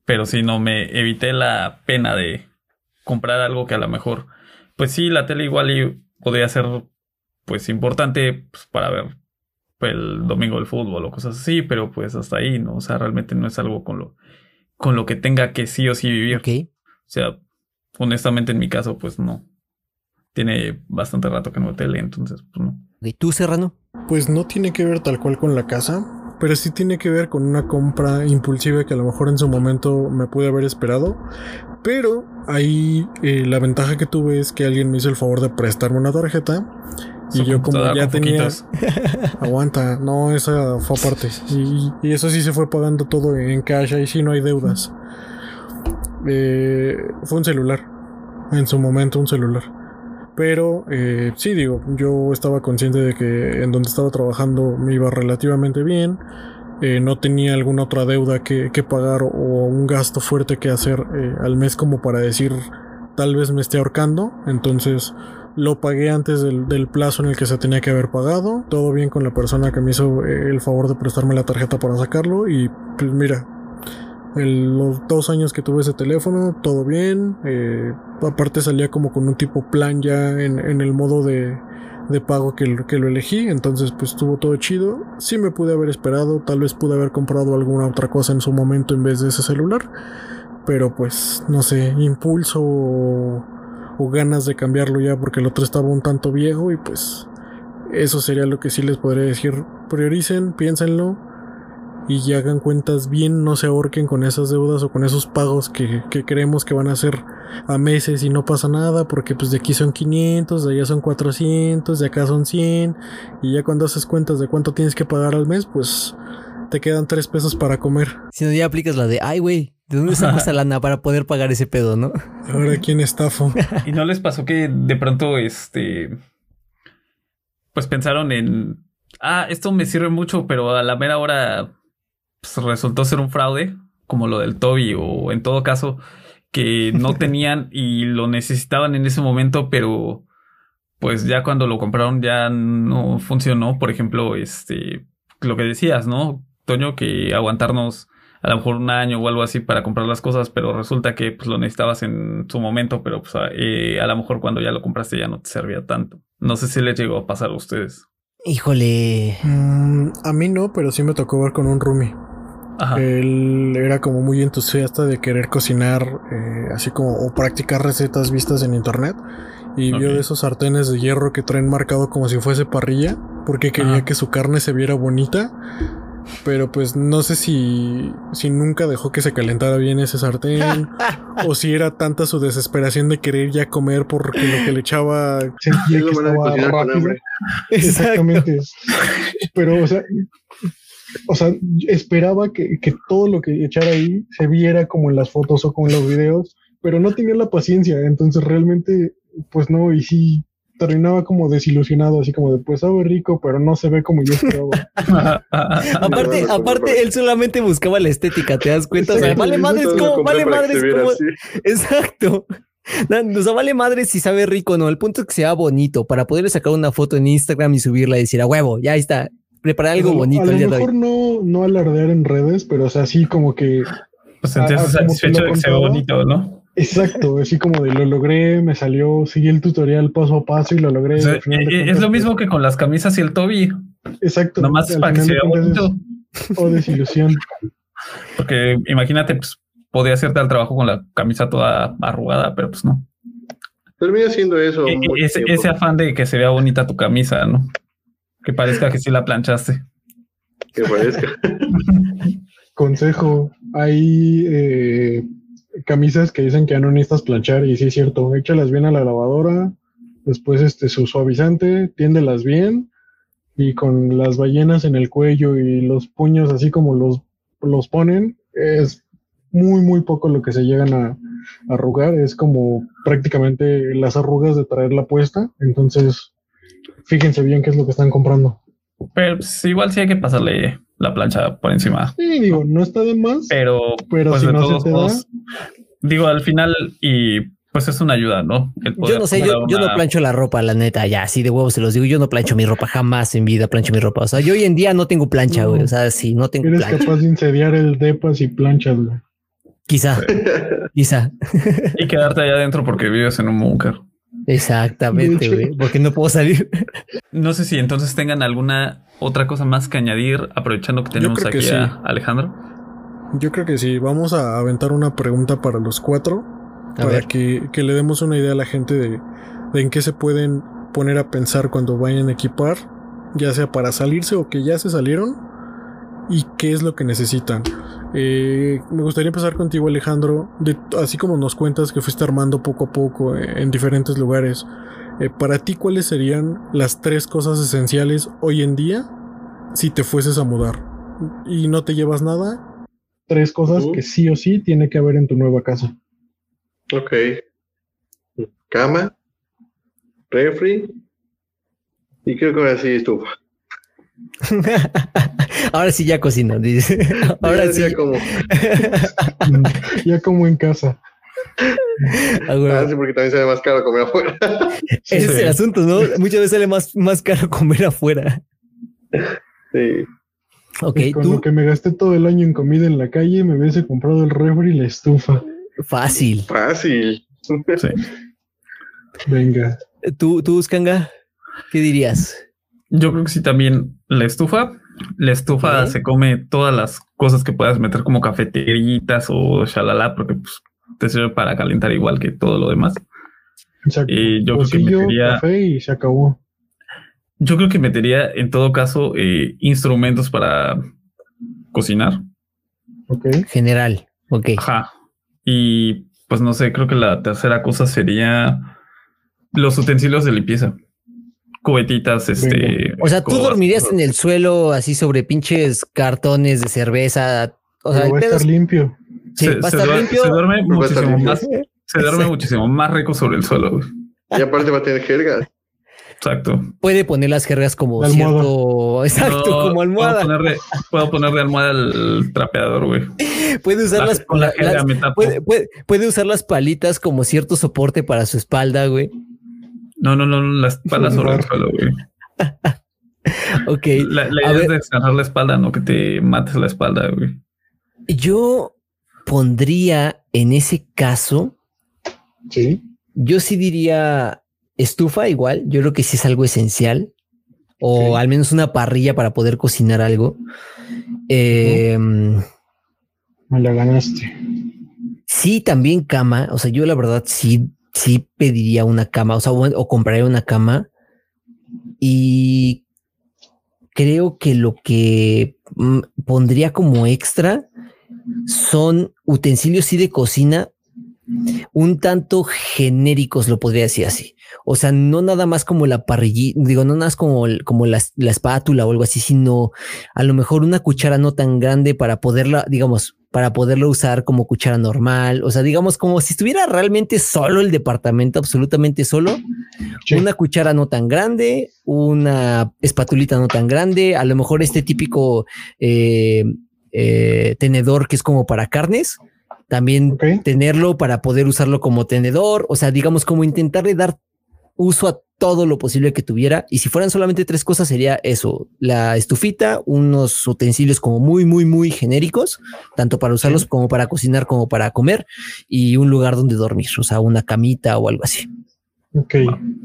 Pero si no me evité la pena de comprar algo que a lo mejor, pues sí, la tele igual y podría ser pues importante pues, para ver pues, el domingo del fútbol o cosas así, pero pues hasta ahí, ¿no? O sea, realmente no es algo con lo, con lo que tenga que sí o sí vivir. O sea, honestamente en mi caso, pues no. Tiene bastante rato que no veo tele, entonces, pues no. ¿Y tú, Serrano? Pues no tiene que ver tal cual con la casa, pero sí tiene que ver con una compra impulsiva que a lo mejor en su momento me pude haber esperado. Pero ahí eh, la ventaja que tuve es que alguien me hizo el favor de prestarme una tarjeta. Y yo como ya tenía... *laughs* Aguanta, no, esa fue aparte. Y, y eso sí se fue pagando todo en cash, ahí sí no hay deudas. Eh, fue un celular, en su momento un celular. Pero eh, sí, digo, yo estaba consciente de que en donde estaba trabajando me iba relativamente bien. eh, no tenía alguna otra deuda que, que pagar o un gasto fuerte que hacer eh, al mes como para decir tal vez me esté ahorcando. Entonces lo pagué antes del, del plazo en el que se tenía que haber pagado. Todo bien con la persona que me hizo eh, el favor de prestarme la tarjeta para sacarlo. Y pues mira, el- los dos años que tuve ese teléfono, todo bien. eh, aparte salía como con un tipo plan ya en, en el modo de, de pago que, que lo elegí. Entonces pues estuvo todo chido. Sí me pude haber esperado. Tal vez pude haber comprado alguna otra cosa en su momento en vez de ese celular. Pero pues no sé, impulso o, o ganas de cambiarlo ya porque el otro estaba un tanto viejo y pues eso sería lo que sí les podría decir. Prioricen, piénsenlo y hagan cuentas bien, no se ahorquen con esas deudas o con esos pagos que, que creemos que van a ser a meses y no pasa nada porque pues de aquí son 500, de allá son 400, de acá son 100 y ya cuando haces cuentas de cuánto tienes que pagar al mes pues te quedan 3 pesos para comer. Si no, ya aplicas la de, ay, güey, ¿de dónde saco esta *laughs* lana para poder pagar ese pedo, no? Ahora quién estafo. *laughs* ¿Y no les pasó que de pronto, este, pues pensaron en, ah, esto me sirve mucho, pero a la mera hora pues, resultó ser un fraude, como lo del Toby, o en todo caso, que no *laughs* tenían y lo necesitaban en ese momento, pero pues ya cuando lo compraron ya no funcionó. Por ejemplo, este, lo que decías, ¿no? Toño, que aguantarnos a lo mejor un año o algo así para comprar las cosas, pero resulta que pues, lo necesitabas en su momento, pero pues, a, eh, a lo mejor cuando ya lo compraste ya no te servía tanto. No sé si les llegó a pasar a ustedes. Híjole. Mm, a mí no, pero sí me tocó ver con un roomie. Ajá. Él era como muy entusiasta de querer cocinar, eh, así como o practicar recetas vistas en internet. Y vio Ok. de esos sartenes de hierro que traen marcado como si fuese parrilla, porque quería Ajá. que su carne se viera bonita. Pero pues no sé si, si nunca dejó que se calentara bien ese sartén, *laughs* o si era tanta su desesperación de querer ya comer porque lo que le echaba Sentía que estaba rápido. Exactamente. Pero, o sea, o sea, esperaba que, que todo lo que echara ahí se viera como en las fotos o como en los videos, pero no tenía la paciencia, entonces realmente, pues no, y sí terminaba como desilusionado, así como de, pues sabe rico, pero no se ve como yo esperaba. *laughs* Aparte, aparte, él solamente buscaba la estética, ¿te das cuenta? O sea, vale madres como, vale madres como. *laughs* Exacto. No, o sea, vale madre si sabe rico o no. El punto es que sea bonito para poderle sacar una foto en Instagram y subirla y decir a huevo, ya está. Preparar algo A lo- bonito A lo el día de mejor hoy. no, no alardear en redes, pero o sea, sí como que, Pues sentirse satisfecho de que se ve contaba. bonito, ¿no? exacto, así como de lo logré, me salió, seguí el tutorial paso a paso y lo logré. O y sea, al final de eh, es lo mismo que con las camisas y el Toby. pues, Exacto. Nomás al para que se vea bonito. O desilusión. Porque imagínate, pues podría hacerte el trabajo con la camisa toda arrugada, pero pues no. Termina siendo eso. E- e- ese, ese afán de que se vea bonita tu camisa, ¿no? Que parezca que sí la planchaste. Que parezca. *laughs* Consejo, hay eh, camisas que dicen que ya no necesitas planchar y sí es cierto, échalas bien a la lavadora, después este su suavizante, tiéndelas bien y con las ballenas en el cuello y los puños así como los, los ponen, es muy muy poco lo que se llegan a, a arrugar, es como prácticamente las arrugas de traerla puesta, entonces fíjense bien qué es lo que están comprando. Pero pues, igual sí hay que pasarle la plancha por encima. Sí, digo, no está de más, Pero, pero pues si de no todos se te da, digo, al final, y pues es una ayuda, ¿no? Yo no sé, yo, yo no plancho la ropa, la neta, ya, así de huevos se los digo. Yo no plancho mi ropa, jamás en vida plancho mi ropa. O sea, yo hoy en día no tengo plancha, güey. O sea, sí, no tengo eres plancha. capaz de incendiar el depas y planchas, güey. Quizá, quizá. Y quedarte allá adentro porque vives en un búnker. Exactamente, güey. Porque no puedo salir. *laughs* No sé si entonces tengan alguna otra cosa más que añadir, aprovechando que tenemos que aquí sí. a Alejandro. Yo creo que sí. Vamos a aventar una pregunta para los cuatro. A para ver. que, que le demos una idea a la gente de, de en qué se pueden poner a pensar cuando vayan a equipar, ya sea para salirse o que ya se salieron, y qué es lo que necesitan. Eh, me gustaría empezar contigo, Alejandro, de, así como nos cuentas que fuiste armando poco a poco eh, en diferentes lugares. eh, para ti, ¿cuáles serían las tres cosas esenciales hoy en día si te fueses a mudar? Y no te llevas nada, tres cosas que sí o sí tiene que haber en tu nueva casa. Ok. Cama, refri y creo que ahora sí estufa. *laughs* Ahora sí ya cocino, dice. *laughs* Ahora Ya sí. decía como, *laughs* ya como en casa. Ah, ah, sí, porque también sale más caro comer afuera. Ese es el asunto, ¿no? Muchas veces sale más, más caro comer afuera. sí. Ok, Y con tú, lo que me gasté todo el año en comida en la calle, me hubiese comprado el refri y la estufa. fácil. Fácil. Sí. Venga. Tú, tú, Skanga, ¿qué dirías? Yo creo que sí también la estufa. La estufa se come todas las cosas que puedas meter como cafeteritas o shalala, porque pues, te sirve para calentar igual que todo lo demás. Exacto. Y yo creo que metería- café y se acabó. Yo creo que metería en todo caso eh, instrumentos para cocinar. Ok. General, ok. Ajá. Y pues no sé, creo que la tercera cosa sería los utensilios de limpieza. Cubetitas, este. O sea, tú dormirías en el suelo así sobre pinches cartones de cerveza. O sea, va a estar es- limpio. sí, se, va a estar limpio. se duerme muchísimo más. Se duerme Exacto. muchísimo más rico sobre el suelo. güey. Y aparte va a tener jergas. Exacto. Puede poner las jergas como cierto. *laughs* Exacto, No, como almohada. Puedo ponerle, puedo ponerle almohada al trapeador, güey. Puede usar La- las, con la la- jerga las- me tapo. puede, puede- puede usar las palitas como cierto soporte para su espalda, güey. No, no, no, la espalda *laughs* sobre el suelo, güey. *laughs* Ok. La, la A idea es ver. descansar la espalda, no que te mates la espalda, güey. Yo pondría en ese caso, Sí. yo sí diría estufa igual. Yo creo que sí es algo esencial. O al menos una parrilla para poder cocinar algo. Eh, Me la ganaste. Sí, también cama. O sea, yo la verdad sí, sí pediría una cama, o sea, o, compraría una cama. Y creo que lo que mm, pondría como extra son utensilios sí de cocina un tanto genéricos, lo podría decir así. O sea, no nada más como la parrillita, digo, no nada más como, como la, la espátula o algo así, sino a lo mejor una cuchara no tan grande para poderla, digamos, para poderlo usar como cuchara normal. O sea, digamos, como si estuviera realmente solo el departamento, absolutamente solo. Sí. Una cuchara no tan grande, una espatulita no tan grande, a lo mejor este típico eh, eh, tenedor que es como para carnes. También tenerlo para poder usarlo como tenedor, o sea, digamos como intentarle dar uso a todo lo posible que tuviera. Y si fueran solamente tres cosas, sería eso, la estufita, unos utensilios como muy, muy, muy genéricos, tanto para usarlos como para cocinar, como para comer, y un lugar donde dormir, o sea, una camita o algo así. Ok.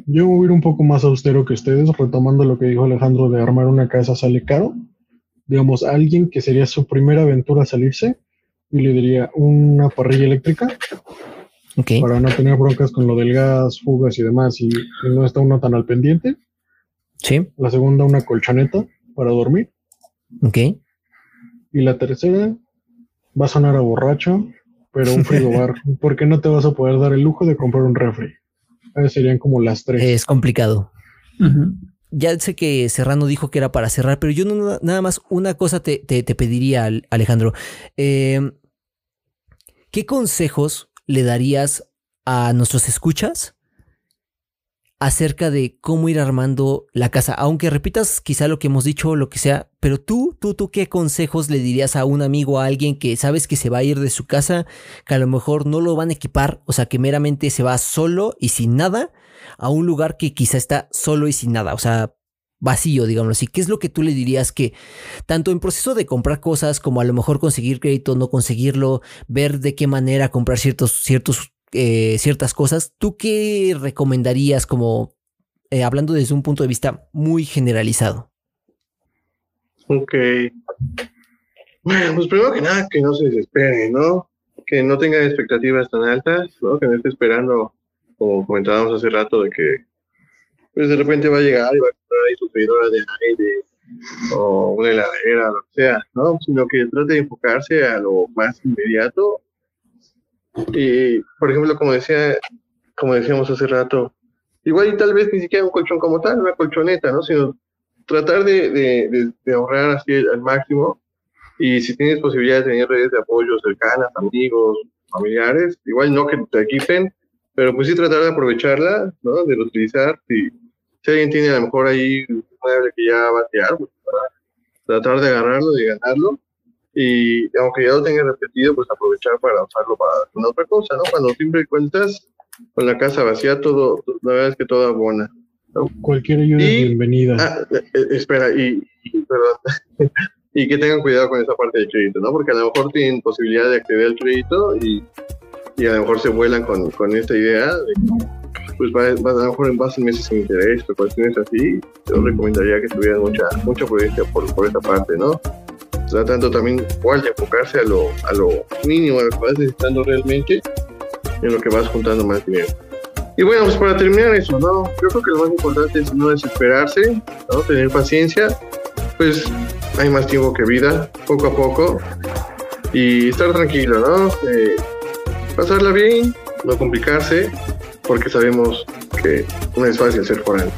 Yo voy a ir un poco más austero que ustedes, retomando lo que dijo Alejandro de armar una casa sale caro. Digamos, alguien que sería su primera aventura a salirse, y le diría una parrilla eléctrica Para no tener broncas con lo del gas, fugas y demás y, y no está uno tan al pendiente. Sí. La segunda, una colchoneta para dormir. Ok. Y la tercera, va a sonar a borracho, pero un frigobar, *laughs* porque no te vas a poder dar el lujo de comprar un refri. Esas serían como las tres. Es complicado. Ya sé que Serrano dijo que era para cerrar, pero yo no- nada más una cosa te, te- te pediría, Al- Alejandro. Eh, ¿Qué consejos le darías a nuestros escuchas acerca de cómo ir armando la casa? Aunque repitas quizá lo que hemos dicho lo que sea, pero tú, tú, tú, ¿qué consejos le dirías a un amigo, a alguien que sabes que se va a ir de su casa, que a lo mejor no lo van a equipar, o sea, que meramente se va solo y sin nada? a un lugar que quizá está solo y sin nada, o sea, vacío, digámoslo así. ¿Qué es lo que tú le dirías que tanto en proceso de comprar cosas como a lo mejor conseguir crédito, no conseguirlo, ver de qué manera comprar ciertos, ciertos, eh, ciertas cosas, ¿tú qué recomendarías como eh, hablando desde un punto de vista muy generalizado? Ok. Bueno, pues primero que nada, que no se desespere, ¿no? Que no tenga expectativas tan altas, ¿no? Que no esté esperando, como comentábamos hace rato, de que pues de repente va a llegar y va a comprar ahí su freidora de aire o una heladera, lo que sea, ¿no? Sino que trate de enfocarse a lo más inmediato. Y, por ejemplo, como decía, como decíamos hace rato, igual y tal vez ni siquiera un colchón como tal, una colchoneta, ¿no? Sino tratar de, de, de, de ahorrar así al máximo y si tienes posibilidad de tener redes de apoyo cercanas, amigos, familiares, igual no que te equipen, pero pues sí tratar de aprovecharla, ¿no? De utilizar. Si alguien tiene a lo mejor ahí un mueble que ya va a tirar, pues para tratar de agarrarlo, de ganarlo. Y aunque ya lo tengas repetido, pues aprovechar para usarlo para una otra cosa, ¿no? Cuando siempre cuentas con la casa vacía, todo, la verdad es que todo abona. Cualquier ayuda es Y- bienvenida. Ah, eh, eh, espera, y, y- perdón. *laughs* y que tengan cuidado con esa parte del crédito, ¿no? Porque a lo mejor tienen posibilidad de acceder al crédito y, y a lo mejor se vuelan con, con esta idea de pues va, va- a lo mejor en base meses sin interés o cuestiones así. Yo recomendaría que tuvieran mucha, mucha prudencia por, por esa parte, ¿no? Tratando también igual de enfocarse a lo, a lo mínimo, a lo que vas necesitando realmente, en lo que vas juntando más dinero. Y bueno, pues para terminar eso, ¿no? Yo creo que lo más importante es no desesperarse, ¿no? Tener paciencia, pues hay más tiempo que vida, poco a poco, y estar tranquilo, ¿no? Eh, pasarla bien, no complicarse, porque sabemos que no es fácil ser foráneo.